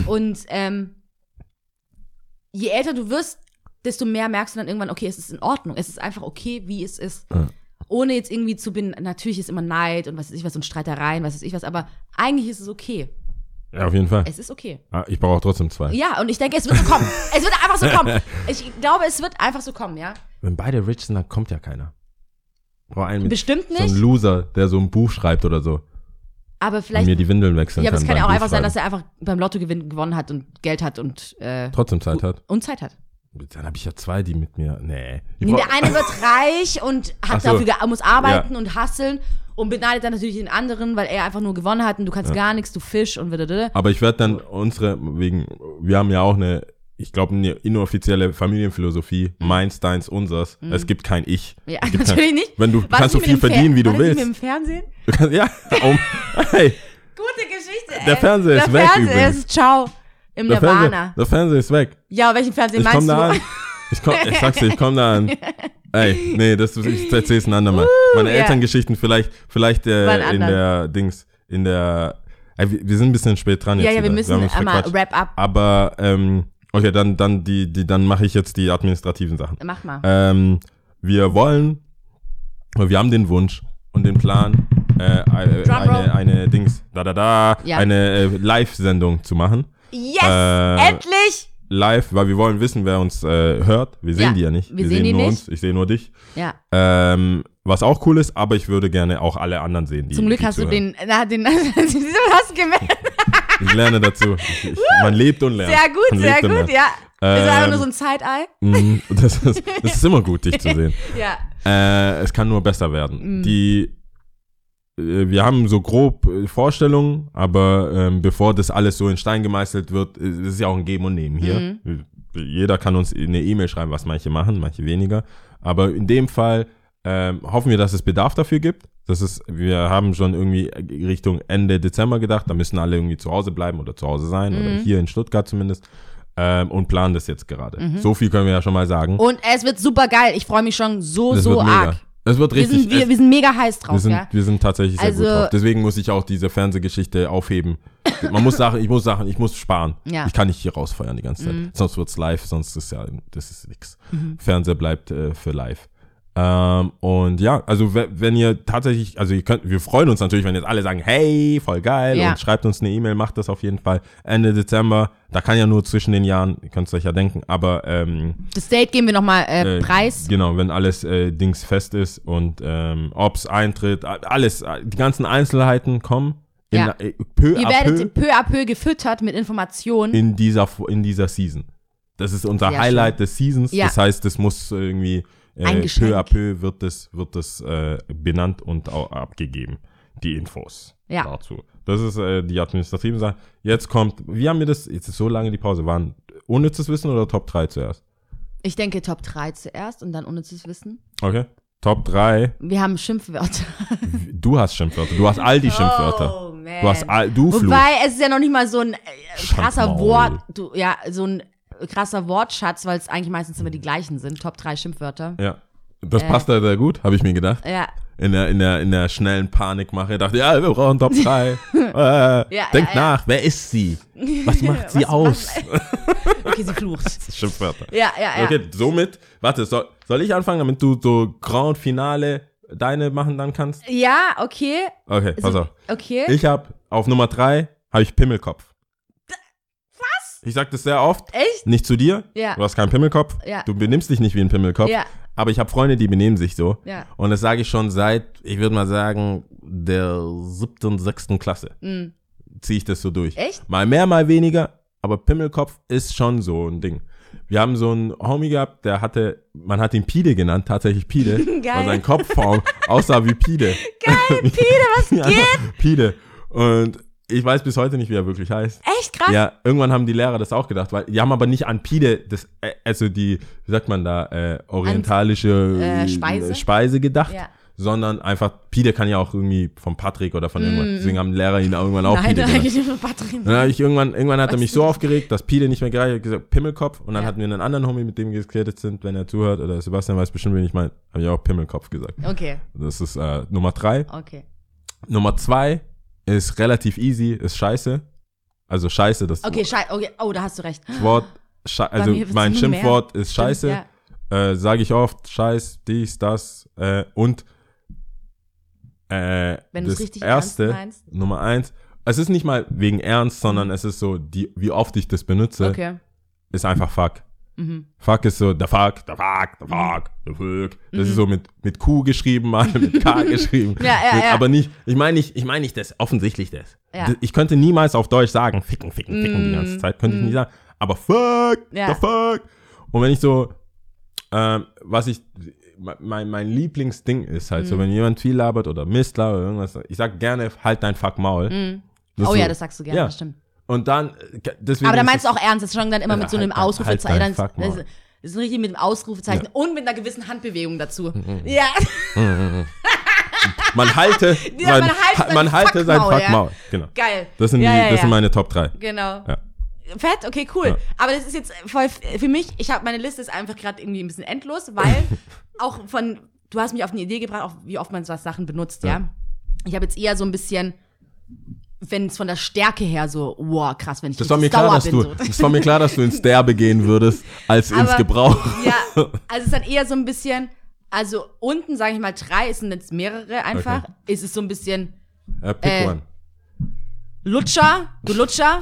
Und ähm, je älter du wirst, desto mehr merkst du dann irgendwann, okay, es ist in Ordnung. Es ist einfach okay, wie es ist. Ja. Ohne jetzt irgendwie zu bin, natürlich ist immer Neid und was weiß ich was und Streitereien, was weiß ich was, aber eigentlich ist es okay. Ja, auf jeden Fall. Es ist okay. Ah, Ich brauche auch trotzdem zwei. Ja, und ich denke, es wird so kommen. es wird einfach so kommen. Ich glaube, es wird einfach so kommen, ja. Wenn beide rich sind, dann kommt ja keiner. Brauche einen Bestimmt so nicht, ein Loser, der so ein Buch schreibt oder so. aber Und vielleicht. mir die Windeln wechseln Ja, aber kann. es kann ja auch einfach sein, dass er einfach beim Lottogewinn gewonnen hat und Geld hat und, äh, Trotzdem Zeit hat. und Zeit hat. Dann habe ich ja zwei, die mit mir. Nee. Nee, der eine wird reich und hat so. dafür muss arbeiten und hasseln und beneidet dann natürlich den anderen, weil er einfach nur gewonnen hat und du kannst gar nichts, du Fisch und wieder. Aber ich werde dann unsere, wegen, wir haben ja auch eine, ich glaube, eine inoffizielle Familienphilosophie, meins, deins, unsers. Es gibt kein Ich. Mhm. Ja, natürlich nicht. Wenn du, du War kannst so viel verdienen, Fer- wie du willst. mit dem Fernsehen? Du kannst, ja, um, hey, Gute Geschichte, ey. Der Fernseher ist der weg Fernseher übrigens. ist ciao. Im der Nirvana. Fernseher, der Fernseher ist weg. Ja, welchen Fernsehen Ich meinst komm du? da an. Ich, komm, ich sag's dir, ich komm da an. Ey, nee, das, ich erzähl's ein andermal. Meine ja. Elterngeschichten vielleicht, vielleicht äh, in der Dings, in der, ey, wir, wir sind ein bisschen spät dran jetzt. Ja, ja, wir müssen uns einmal wrap up. Aber, ähm, okay, dann, dann die, die, dann mache ich jetzt die administrativen Sachen. Mach mal. Ähm, wir wollen, wir haben den Wunsch und den Plan, äh, äh, Drumroll. eine, eine Dings, da da da, Ja. eine äh, Live-Sendung zu machen. Yes! äh, endlich! Live, weil wir wollen wissen, wer uns äh, hört. Wir sehen Ja, die ja nicht. wir sehen die nur nicht. uns. Ich sehe nur dich. Ja, Ähm, was auch cool ist, aber ich würde gerne auch alle anderen sehen. Die, zum Glück die hast du zuhören. den, na, den, hast du gemerkt? Ich lerne dazu. Ich, ich, man lebt und lernt. Sehr gut, man sehr gut, ja. ist einfach Ähm, nur so ein Side-Eye. Mhm, das, ist, das ist immer gut, dich zu sehen. Ja. Äh, es kann nur besser werden. Mhm. Die, äh, wir haben so grob äh, Vorstellungen, aber ähm, bevor das alles so in Stein gemeißelt wird, äh, es ist ja auch ein Geben und Nehmen hier. Mhm. Jeder kann uns eine E-Mail schreiben, was manche machen, manche weniger. Aber in dem Fall ähm, hoffen wir, dass es Bedarf dafür gibt. Das ist, wir haben schon irgendwie Richtung Ende Dezember gedacht, da müssen alle irgendwie zu Hause bleiben oder zu Hause sein oder Mhm. hier in Stuttgart zumindest ähm, und planen das jetzt gerade. So viel können wir ja schon mal sagen. Und es wird super geil. Ich freue mich schon so, Das so mega. arg. Es wird Wir richtig. sind, wir, es- wir sind mega heiß drauf, wir sind, ja. wir sind tatsächlich sehr Also- gut drauf. Deswegen muss ich auch diese Fernsehgeschichte aufheben. Man muss Sachen, ich muss Sachen, ich muss sparen. Ja. Mhm. Ich kann nicht hier rausfeuern die ganze Zeit. Sonst wird's live, sonst ist ja, das ist nix. Fernseher bleibt äh, für live. Ähm, und ja, also we- wenn ihr tatsächlich, also ihr könnt, wir freuen uns natürlich, wenn jetzt alle sagen, hey, voll geil Ja. und schreibt uns eine E-Mail, macht das auf jeden Fall. Ende Dezember, da kann ja nur zwischen den Jahren, ihr könnt es euch ja denken, aber ähm, Das Date geben wir nochmal äh, äh, Preis. Genau, wenn alles äh, Dings fest ist und ähm, ob's eintritt, alles, äh, die ganzen Einzelheiten kommen in, Ja. äh, peu Ihr werdet peu peu à peu gefüttert mit Informationen. in dieser in dieser Season. Das ist unser Sehr Highlight des Seasons. Ja. Das heißt, es muss irgendwie äh, peu à peu wird das wird das äh, benannt und auch abgegeben. Die Infos Ja. dazu. Das ist äh, die administrative Sache. Jetzt kommt, wie haben wir das, jetzt ist so lange die Pause, waren unnützes Wissen oder Top 3 zuerst? Ich denke Top 3 zuerst und dann unnützes Wissen. Okay. Top 3. Wir haben Schimpfwörter. Du hast Schimpfwörter. Du hast all die Schimpfwörter. Oh, man. Du hast all, du Fluch. Wobei, es ist ja noch nicht mal so ein äh, krasser. Wort, du, ja, so ein krasser Wortschatz, weil es eigentlich meistens immer die gleichen sind. Top 3 Schimpfwörter. Ja. Das Äh. passt da sehr gut, habe ich mir gedacht. Ja, In der, in der, in der schnellen Panikmache dachte ich, ja, wir brauchen Top 3. äh, Ja, denkt ja, nach, wer ist sie? Was macht sie Was- aus? okay, sie flucht. Schimpfwörter. Ja, ja, ja. Okay, somit, warte, soll, soll ich anfangen, damit du so Grand Finale deine machen dann kannst? Ja, okay. Okay, pass So, auf. Okay. Ich habe auf Nummer 3 habe ich Pimmelkopf. Ich sag das sehr oft. Echt? Nicht zu dir. Ja. Du hast keinen Pimmelkopf. Ja. Du benimmst dich nicht wie ein Pimmelkopf. Ja. Aber ich habe Freunde, die benehmen sich so. Ja. Und das sage ich schon seit, ich würde mal sagen, der siebten, sechsten Klasse. Mhm. Ziehe ich das so durch. Echt? Mal mehr, mal weniger. Aber Pimmelkopf ist schon so ein Ding. Wir haben so einen Homie gehabt, der hatte, man hat ihn Pide genannt, tatsächlich Pide. Geil. Weil sein Kopfform aussah wie Pide. Geil, Pide, was Ja, geht? Pide. Und ich weiß bis heute nicht, wie er wirklich heißt. Echt krass. Ja, irgendwann haben die Lehrer das auch gedacht, weil die haben aber nicht an Pide, das, äh, also die, wie sagt man da, äh, orientalische äh, Speise? Speise gedacht, Ja. sondern einfach, Pide kann ja auch irgendwie von Patrick oder von irgendwas, deswegen haben Lehrer ihn irgendwann auch Nein, Pide genannt. nur Batterien. Dann ich irgendwann, irgendwann hat er Weißt mich du so aufgeregt, dass Pide nicht mehr gereicht hat, gesagt Pimmelkopf. Und dann Ja. hatten wir einen anderen Homie, mit dem wir geredet sind, wenn er zuhört, oder Sebastian weiß bestimmt, wen ich meine, habe ich auch Pimmelkopf gesagt. Okay, Das ist äh, Nummer drei. okay. Nummer zwei ist relativ easy, ist scheiße. Also scheiße, das Okay, schei okay. Oh, da hast du recht. Wort, Sche also mein nur mehr. Schimpfwort ist scheiße. Ja. Äh, Sage ich oft, scheiß, dies, das äh, und äh, Wenn das richtig erste. Nummer eins, es ist nicht mal wegen Ernst, sondern es ist so, die, wie oft ich das benutze, Okay. ist einfach fuck. Mhm. Fuck ist so, der fuck, der fuck, der fuck, der fuck. Das Mhm. ist so mit, mit Q geschrieben, mal mit K geschrieben. Ja, ja, mit, ja. Aber nicht, ich meine nicht, ich meine nicht das, offensichtlich das. Ja. Ich könnte niemals auf Deutsch sagen, ficken, ficken, ficken die ganze Zeit. Könnte ich nicht sagen. Aber fuck. Ja. der fuck. Und wenn ich so, ähm, was ich, mein, mein Lieblingsding ist halt so, Mm. wenn jemand viel labert oder Mist labert oder irgendwas, ich sag gerne, halt dein fuck Maul. Mhm. Oh ist ja, so- das sagst du gerne, ja. das stimmt. Und dann, äh, deswegen. Aber da meinst du auch ernst, das schon dann immer Ja, mit so einem halt Ausrufezeichen. halt dein das, ist richtig mit einem Ausrufezeichen und mit einer gewissen Handbewegung dazu. Ja, Man halte, Ja, sein, man halte man halte sein Fuckmaul, ja. Genau. geil. Das sind, ja, die, ja, das ja. sind meine Top 3. Genau. Ja. Fett, okay, cool. Ja. Aber das ist jetzt voll für mich, ich habe meine Liste ist einfach gerade irgendwie ein bisschen endlos, weil auch von, du hast mich auf eine Idee gebracht, auch wie oft man so Sachen benutzt, ja. Ja. Ich habe jetzt eher so ein bisschen, wenn es von der Stärke her so, wow, krass, wenn ich Das war mir klar, dass bin. du, so. das war mir klar, dass du ins Derbe gehen würdest, als ins Aber- Gebrauch. Ja, also es ist dann eher so ein bisschen, also unten, sage ich mal, drei, es sind jetzt mehrere einfach, Okay. ist es so ein bisschen Äh, pick Äh, one. Lutscher, du Lutscher,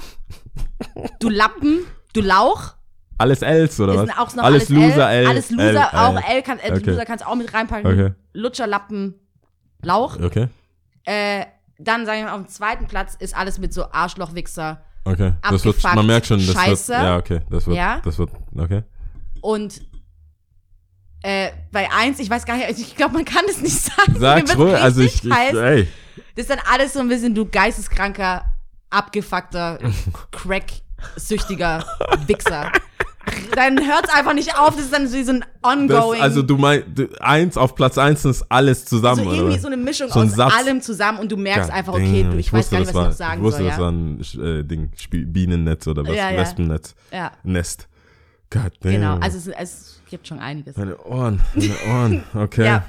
du Lappen, du Lauch. Alles Ls oder was? auch noch alles, Loser L. L. Alles Loser, L, auch L. L, kann, äh, Okay. Loser kannst du auch mit reinpacken. Okay. Lutscher, Lappen, Lauch. Okay, Äh, dann, sagen wir mal, auf dem zweiten Platz ist alles mit so Arschlochwichser. okay. Das wird, man merkt schon, das Scheiße. wird, ja, okay, das wird, Ja. das wird, okay. Und äh, bei eins, ich weiß gar nicht, ich glaube, man kann das nicht sagen. Sag's ruhig, also ich, ich ey, Das ist dann alles so ein bisschen du geisteskranker, abgefuckter, crack-süchtiger Wichser. Dann hört's einfach nicht auf, das ist dann so so ein das, ongoing. also du meinst, eins auf Platz eins ist alles zusammen, so oder? irgendwie was? so eine Mischung So ein aus Satz. allem zusammen und du merkst Ja, einfach, okay, du, ich, weiß wusste, gar nicht, was das ich noch war- sagen Ich wusste, soll. das Ja? war ein äh, Ding, Spie- Bienennetz oder was, ja. Wespennetz, ja, Nest. God damn. genau. Also es, es gibt schon einiges. Meine Ohren, meine Ohren, okay. Ja.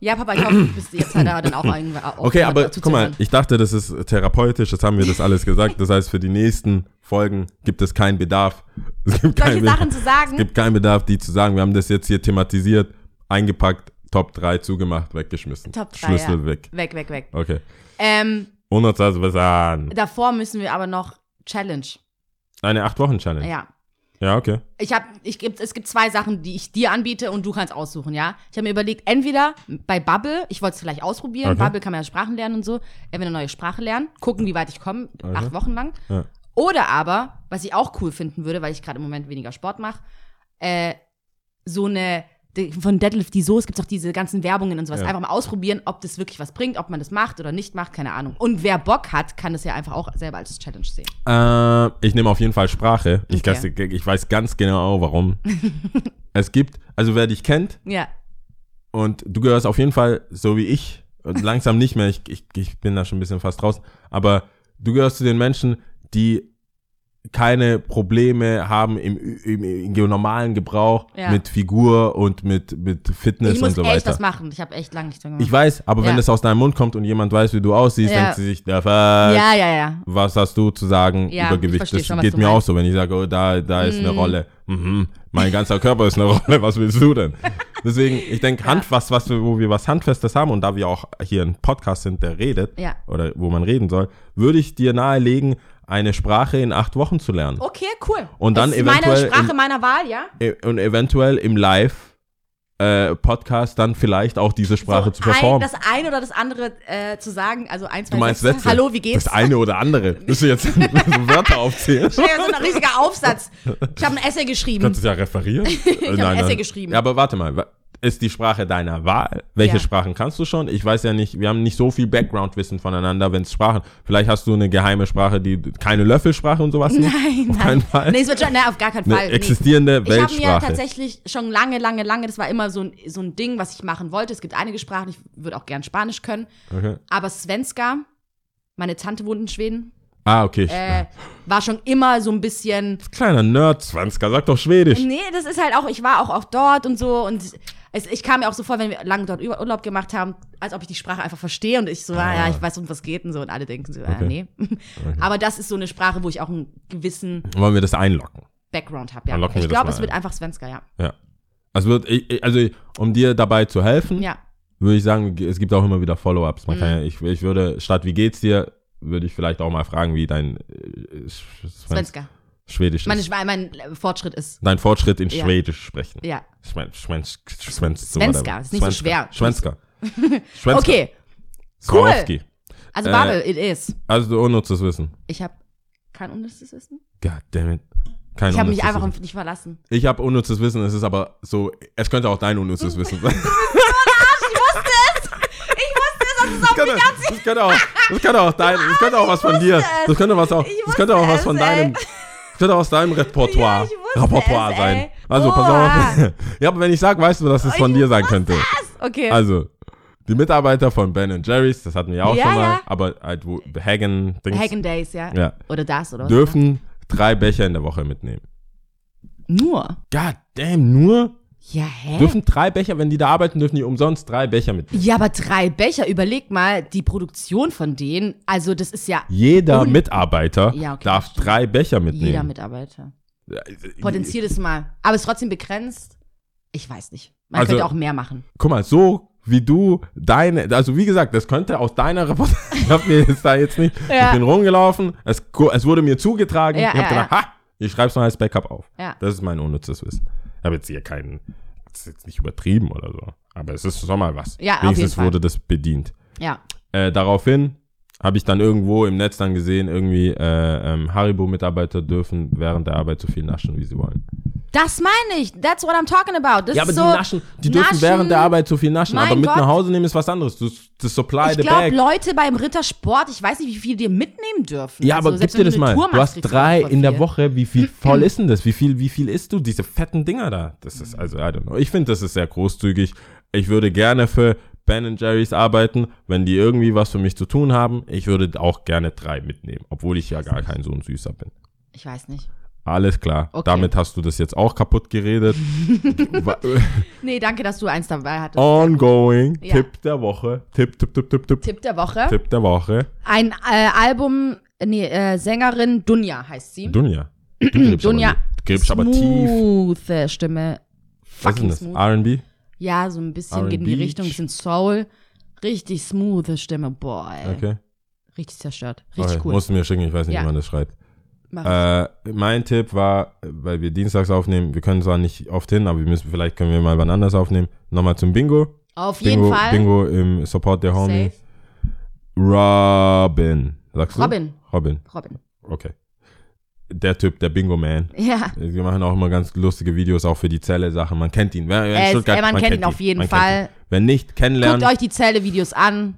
Ja, Papa, ich hoffe, du bist jetzt halt da dann auch irgendwann Okay, aber guck mal, ich dachte, das ist therapeutisch, das haben wir das alles gesagt. Das heißt, für die nächsten Folgen gibt es keinen Bedarf. Es gibt Solche keinen Sachen Bedarf, zu sagen. es gibt keinen Bedarf, die zu sagen. Wir haben das jetzt hier thematisiert, eingepackt, Top 3 zugemacht, weggeschmissen. Top 3, Schlüssel ja. weg. Weg, weg, weg. Okay. Ähm, 100 was an. davor müssen wir aber noch Challenge. Eine 8-Wochen-Challenge. Ja. Ja, okay. Ich habe, ich gibt, es gibt zwei Sachen, die ich dir anbiete und du kannst aussuchen, ja. Ich habe mir überlegt, entweder bei Bubble, ich wollte es vielleicht ausprobieren, Okay. Bubble kann man ja Sprachen lernen und so, entweder eine neue Sprache lernen, gucken, wie weit ich komme, Okay. acht Wochen lang. Ja. Oder aber, was ich auch cool finden würde, weil ich gerade im Moment weniger Sport mache, äh, so eine von Deadlift die Soße gibt es auch diese ganzen Werbungen und sowas. Ja. Einfach mal ausprobieren, ob das wirklich was bringt, ob man das macht oder nicht macht, keine Ahnung. Und wer Bock hat, kann das ja einfach auch selber als Challenge sehen. Äh, ich nehme auf jeden Fall Sprache. Ich, Okay. weiß- ich weiß ganz genau, warum. es gibt, also wer dich kennt, Ja. und du gehörst auf jeden Fall, so wie ich, langsam nicht mehr, ich, ich, ich bin da schon ein bisschen fast raus, aber du gehörst zu den Menschen, die keine Probleme haben im, im, im normalen Gebrauch Ja. mit Figur und mit, mit Fitness Ich muss und so echt weiter. was machen. Ich habe echt lange nicht dran gemacht. Ich weiß, aber wenn Ja. das aus deinem Mund kommt und jemand weiß, wie du aussiehst, Ja. denkt sie sich, ja, ja, ja. was hast du zu sagen Ja, über ich Gewicht? Das schon, geht mir auch so, wenn ich sage, oh, da, da ist eine Rolle. Mhm. Mein ganzer Körper ist eine Rolle, was willst du denn? Deswegen, ich denke, Hand, was, was, wir- wo wir was Handfestes haben und da wir auch hier ein Podcast sind, der redet, Ja. oder wo man reden soll, würde ich dir nahelegen, eine Sprache in acht Wochen zu lernen. Okay, cool. Und dann das ist meine eventuell Sprache in- meiner Wahl, ja? E- Und eventuell im Live äh, Podcast dann vielleicht auch diese Sprache So, zu performen. Ein, das eine oder das andere äh, zu sagen, also eins, zwei, du meinst Sätze. Hallo, wie geht's? Das eine oder andere. Müsst du jetzt so Wörter aufzählen? Ja, so ein riesiger Aufsatz. Ich habe ein Essay geschrieben. Kannst du es ja referieren? ich hab ein Essay geschrieben. Ja, aber warte mal. Ist die Sprache deiner Wahl? Welche Ja. Sprachen kannst du schon? Ich weiß ja nicht, wir haben nicht so viel Background-Wissen voneinander, wenn es Sprachen. Vielleicht hast du eine geheime Sprache, die keine Löffelsprache und sowas nicht? Nein, Auf nein. keinen Fall. Nee, es wird schon, nein, auf gar keinen eine Fall. Nee. existierende Ich habe mir Weltsprache. tatsächlich schon lange, lange, lange, das war immer so ein, so ein Ding, was ich machen wollte. Es gibt einige Sprachen, ich würde auch gern Spanisch können. okay. Aber Svenska, meine Tante wohnt in Schweden, Ah, okay. äh, war schon immer so ein bisschen. Kleiner Nerd, Svenska, sag doch Schwedisch. Nee, das ist halt auch, ich war auch, auch dort und so und es, ich kam mir auch so vor, wenn wir lange dort Ur- Urlaub gemacht haben, als ob ich die Sprache einfach verstehe und ich so, ah, ja, ich weiß, um was geht und so und alle denken so, ah, Okay. nee. Aber das ist so eine Sprache, wo ich auch einen gewissen Wollen wir das einlocken? Background habe, ja. Ich glaube, es wird ein. einfach Svenska, ja. Ja. Also, wird, also um dir dabei zu helfen, Ja, würde ich sagen, es gibt auch immer wieder Follow-ups. Man Mhm. ja, ich, ich würde, statt wie geht's dir, würde ich vielleicht auch mal fragen, wie dein äh, Svenska. Schwedisch Mein, ist. mein Fortschritt ist, Dein Fortschritt in Ja. Schwedisch sprechen. ja. Schwen, Schwen, Schwen, Svenska, ist nicht so schwer. Schwenska. Schwenska. Okay, cool. Swarovski. also Äh, Babel, it is. Also unnützes Wissen. Ich habe kein unnützes Wissen. God damn it. Kein Ich habe mich einfach Wissen. dich verlassen. Ich habe unnützes Wissen, es ist aber so, es könnte auch dein unnützes Wissen sein. Das könnte, das könnte auch, das könnte auch dein, das könnte auch was von dir, das könnte was auch, das könnte auch was von deinem, das könnte aus deinem Repertoire, Ja, Repertoire es, sein. Also pass auf. Ja, aber wenn ich sage, weißt du, dass es von Ich dir sein könnte. Okay. Also, die Mitarbeiter von Ben Jerry's, das hatten wir auch Ja, schon mal, ja. aber halt wo Hagen, Dings, Hagen Days, ja. Ja. Oder das, oder was? dürfen drei Becher in der Woche mitnehmen. Nur. God damn, nur? Ja, hä? Dürfen drei Becher, wenn die da arbeiten, dürfen die umsonst drei Becher mitnehmen. ja, aber drei Becher, überleg mal, die Produktion von denen, also das ist ja Jeder Mitarbeiter Ja, okay, darf stimmt. drei Becher mitnehmen. jeder Mitarbeiter. Potenziert es mal. Aber es ist trotzdem begrenzt. Ich weiß nicht. Man Also- könnte auch mehr machen. Guck mal, so wie du deine, also wie gesagt, das könnte aus deiner Reportage, ich hab mir jetzt da jetzt nicht, Ja. ich bin rumgelaufen, es, es wurde mir zugetragen, Ja, ich hab ja, gedacht, ha, ich schreib's noch als Backup auf. Ja. Das ist mein unnützes Wissen. Ich habe jetzt hier keinen, das ist jetzt nicht übertrieben oder so, aber es ist schon mal was. Ja, auf Wenigstens jeden Fall. wurde das bedient. Ja. Äh, daraufhin habe ich dann irgendwo im Netz dann gesehen, irgendwie äh, ähm, Haribo-Mitarbeiter dürfen während der Arbeit so viel naschen, wie sie wollen. Das meine ich. That's what I'm talking about. Das ja, aber ist die so, naschen, die dürfen naschen- während der Arbeit so viel naschen, aber mit Gott. nach Hause nehmen ist was anderes. Das, das Supply Ich the glaube, bag. Leute beim Rittersport, ich weiß nicht, wie viel die mitnehmen dürfen. Ja, Also, aber gib dir das mal. Tour Du machst, hast drei in der. Woche. Wie viel voll ist denn das? Wie viel, wie viel isst du? Diese fetten Dinger da. Das ist also, I don't know. Ich finde, das ist sehr großzügig. Ich würde gerne für Ben Jerry's arbeiten, wenn die irgendwie was für mich zu tun haben. Ich würde auch gerne drei mitnehmen, obwohl ich ja gar kein so ein Süßer bin. Ich weiß nicht. Alles klar. Okay. Damit hast du das jetzt auch kaputt geredet. Nee, danke, dass du eins dabei hattest. Ongoing. Ja. Tipp der Woche. Tipp, tipp, tipp, tipp, tipp. Tipp der Woche. Tipp der Woche. Ein äh, Album, nee, äh, Sängerin Dunja heißt sie. Dunja. Du Dunja. aber, du gräbst aber tief. Smooth Stimme. Was ist Fucking denn das? R&B? Ja, so ein bisschen geht in die. Richtung, ein bisschen Soul. Richtig smooth Stimme. Boah, ey. Okay. Richtig zerstört. Richtig okay. cool. Musst du mir schicken, ich weiß nicht, Ja. wie man das schreibt. Äh, mein Tipp war, weil wir dienstags aufnehmen, wir können zwar nicht oft hin, aber wir müssen, vielleicht können wir mal wann anders aufnehmen. Nochmal zum Bingo. Auf jeden Bingo, Fall. Bingo im Support der Homie. Safe. Robin. Sagst du? Robin. Robin. Robin. Okay. Der Typ, der Bingo Man. Ja. Wir machen auch immer ganz lustige Videos, auch für die Zelle-Sachen. Man kennt ihn. Wer- wer Er Stuttgart, äh, man kennt ihn auf jeden Man Fall. Wenn nicht, kennenlernen. Guckt euch die Zelle-Videos an.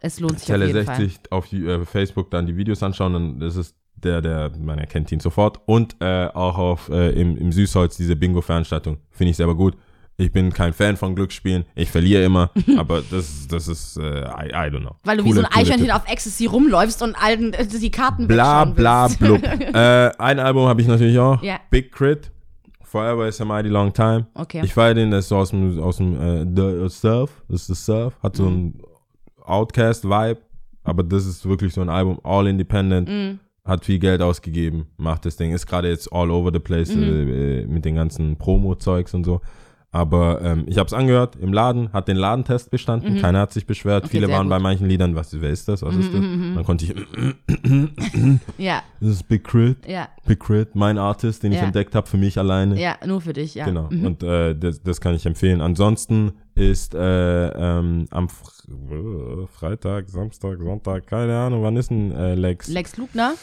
Es lohnt sich Zelle auf jeden 60 auf die, äh, Facebook dann die Videos anschauen, dann das ist der, der, man erkennt ihn sofort. Und äh, auch auf äh, im, im Süßholz diese Bingo-Veranstaltung. Finde ich selber gut. Ich bin kein Fan von Glücksspielen. Ich verliere immer, aber das, das ist, äh, I, I don't know. Weil du wie Coole- so ein Eichhörnchen auf Ecstasy rumläufst und allen äh, die Karten Bla bla blub. äh, ein Album habe ich natürlich auch. Ja. Big Crit. Forever is a mighty long time. Okay. Ich feiere den, das ist so aus dem, aus dem äh, The Surf. Das ist The Surf. Hat so ein Outcast-Vibe. Aber das ist wirklich so ein Album, all independent. Mhm. Hat viel Geld ausgegeben, macht das Ding. Ist gerade jetzt all over the place Mhm. äh, mit den ganzen Promo-Zeugs und so. Aber ähm, ich habe es angehört im Laden, hat den Ladentest bestanden, keiner hat sich beschwert. Mhm. Okay, Viele waren bei gut. Mhm, manchen Liedern, was, wer ist das, was ist das? Dann konnte ich, Ja, das ist Big Crit, ja, Big Crit, mein Artist, den ich Ja. entdeckt habe für mich alleine. ja, nur für dich, ja. Genau. Mhm. Und äh, das, das kann ich empfehlen. Ansonsten ist äh, ähm, am Fr äh, Freitag, Samstag, Sonntag, keine Ahnung, wann ist denn äh, Lex? Lex Lugner.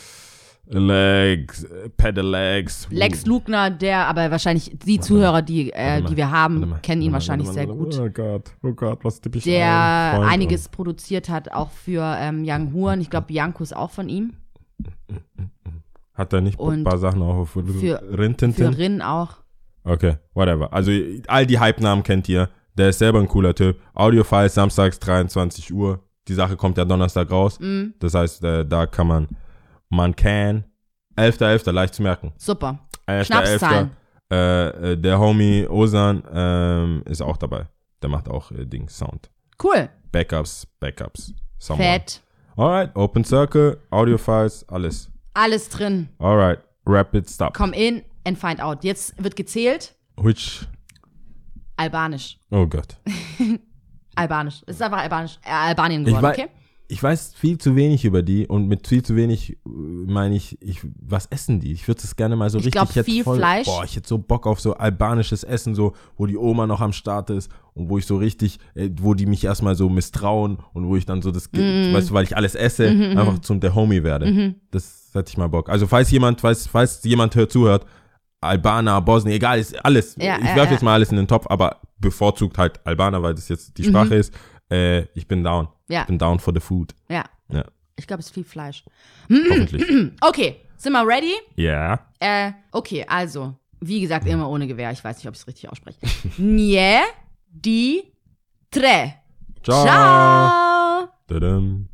Legs, Pedal Legs. Lex Lugner, der, aber wahrscheinlich die Zuhörer, die, äh, die wir haben, kennen ihn wahrscheinlich sehr gut. Oh Gott, oh Gott, was tippe ich Der einiges produziert hat, auch für ähm, Young Huren. Ich glaube, Bianco ist auch von ihm. Hat er nicht ein paar Sachen auch für, für- Rintintin? Für Rin auch. Okay, whatever. Also all die Hype-Namen kennt ihr. Der ist selber ein cooler Typ. Audiofiles samstags 23 Uhr. Die Sache kommt ja Donnerstag raus. Mhm. Das heißt, äh, da kann man, man kann, 11.11. leicht zu merken. Super. 11.11. Schnapszahlen. Äh, äh, der Homie Osan ähm, ist auch dabei. Der macht auch äh, Ding, Sound. Cool. Backups, Backups. Someone. Fett. Alright, Open Circle, Audiofiles, alles. Alles drin. Alright, Rapid Stop. Come in and find out. Jetzt wird gezählt. Which, Albanisch. oh Gott. Albanisch. Es ist einfach Albanisch. Äh, Albanien Ich, geworden, wei okay? Ich weiß viel zu wenig über die und mit viel zu wenig äh, meine ich, ich, was essen die? Ich würde es gerne mal so Ich richtig. glaub, hätte viel Fleisch. Boah, ich hätte so Bock auf so albanisches Essen, so, wo die Oma noch am Start ist und wo ich so richtig, äh, wo die mich erstmal so misstrauen und wo ich dann so das, Mhm. weißt du, weil ich alles esse, einfach zum der Homie werde. Das hätte ich mal Bock. Also, falls jemand, falls, falls jemand hört, zuhört, Albaner, Bosnien, egal, ist alles. Ja, ich werfe ja. jetzt mal alles in den Topf, aber bevorzugt halt Albaner, weil das jetzt die Sprache ist. Äh, ich bin down. Mhm. Ja. Ich bin down for the food. Ja. Ja, Ich glaube, es ist viel Fleisch. hoffentlich. Okay, sind wir ready? Ja. Äh, okay, also, wie gesagt, immer ohne Gewehr. Ich weiß nicht, ob ich es richtig ausspreche. Nie, di, tre. Ciao. Ciao. Tadam.